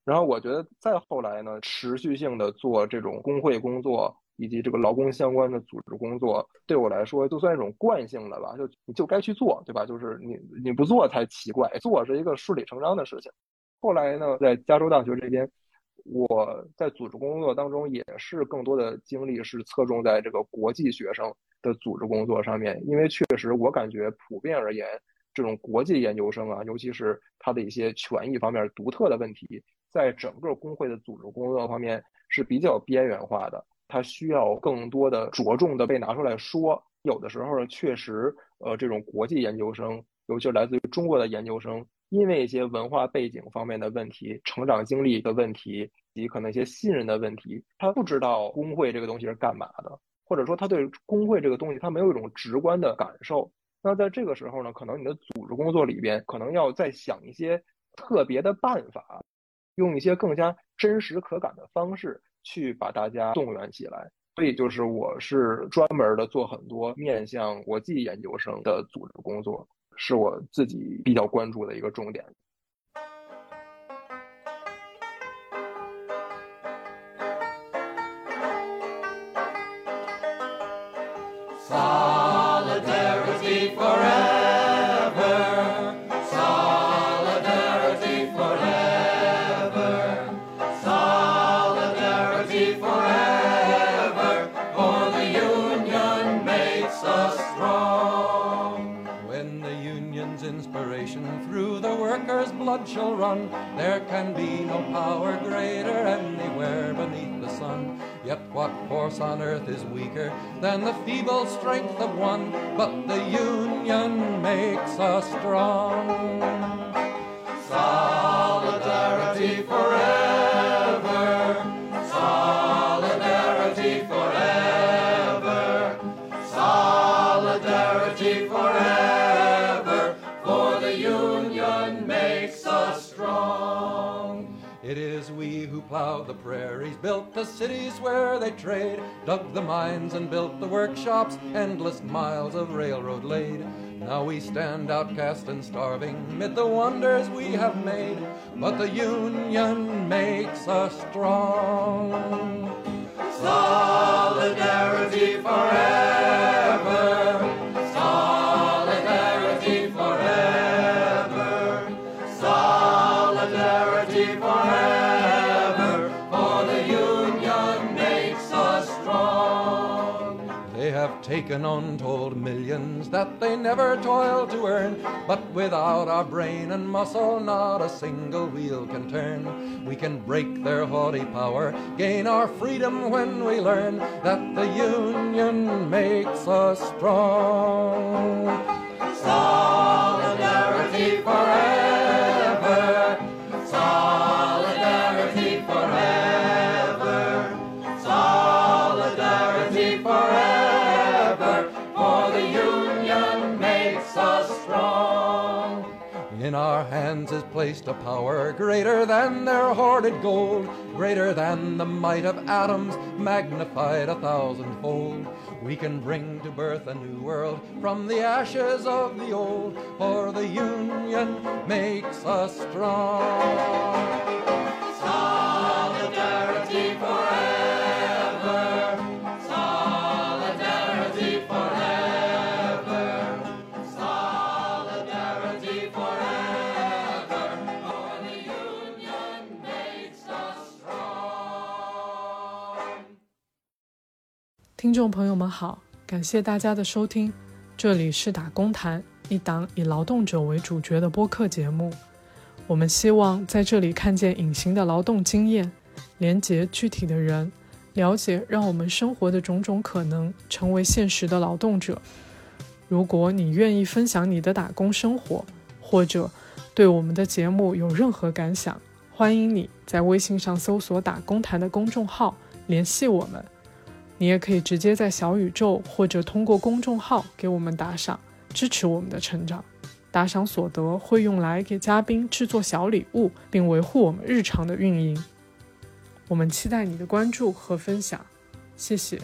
然后我觉得再后来呢，持续性的做这种工会工作。以及这个劳工相关的组织工作，对我来说就算一种惯性的吧，就你就该去做，对吧？就是你你不做才奇怪，做是一个顺理成章的事情。后来呢，在加州大学这边，我在组织工作当中也是更多的精力是侧重在这个国际学生的组织工作上面，因为确实我感觉普遍而言，这种国际研究生啊，尤其是他的一些权益方面独特的问题，在整个工会的组织工作方面是比较边缘化的。它需要更多的着重的被拿出来说，有的时候呢，确实，呃，这种国际研究生，尤其是来自于中国的研究生，因为一些文化背景方面的问题、成长经历的问题，以及可能一些信任的问题，他不知道工会这个东西是干嘛的，或者说他对工会这个东西他没有一种直观的感受。那在这个时候呢，可能你的组织工作里边，可能要再想一些特别的办法，用一些更加真实可感的方式。去把大家动员起来，所以就是我是专门的做很多面向国际研究生的组织工作，是我自己比较关注的一个重点。Blood shall run. There can be no power greater anywhere beneath the sun. Yet what force on earth is weaker than the feeble strength of one? But the union makes us strong. Solidarity forever. Plowed the prairies, built the cities where they trade, dug the mines and built the workshops, endless miles of railroad laid. Now we stand outcast and starving mid the wonders we have made, but the Union makes us strong. Solidarity forever. Taken untold millions that they never toiled to earn. But without our brain and muscle, not a single wheel can turn. We can break their haughty power, gain our freedom when we learn that the Union makes us strong. Solidarity forever. Hands is placed a power greater than their hoarded gold, greater than the might of atoms, magnified a thousandfold. We can bring to birth a new world from the ashes of the old, for the Union makes us strong. 听众朋友们好，感谢大家的收听，这里是打工谈，一档以劳动者为主角的播客节目。我们希望在这里看见隐形的劳动经验，连接具体的人，了解让我们生活的种种可能，成为现实的劳动者。如果你愿意分享你的打工生活，或者对我们的节目有任何感想，欢迎你在微信上搜索“打工谈”的公众号联系我们。你也可以直接在小宇宙或者通过公众号给我们打赏，支持我们的成长。打赏所得会用来给嘉宾制作小礼物，并维护我们日常的运营。我们期待你的关注和分享，谢谢。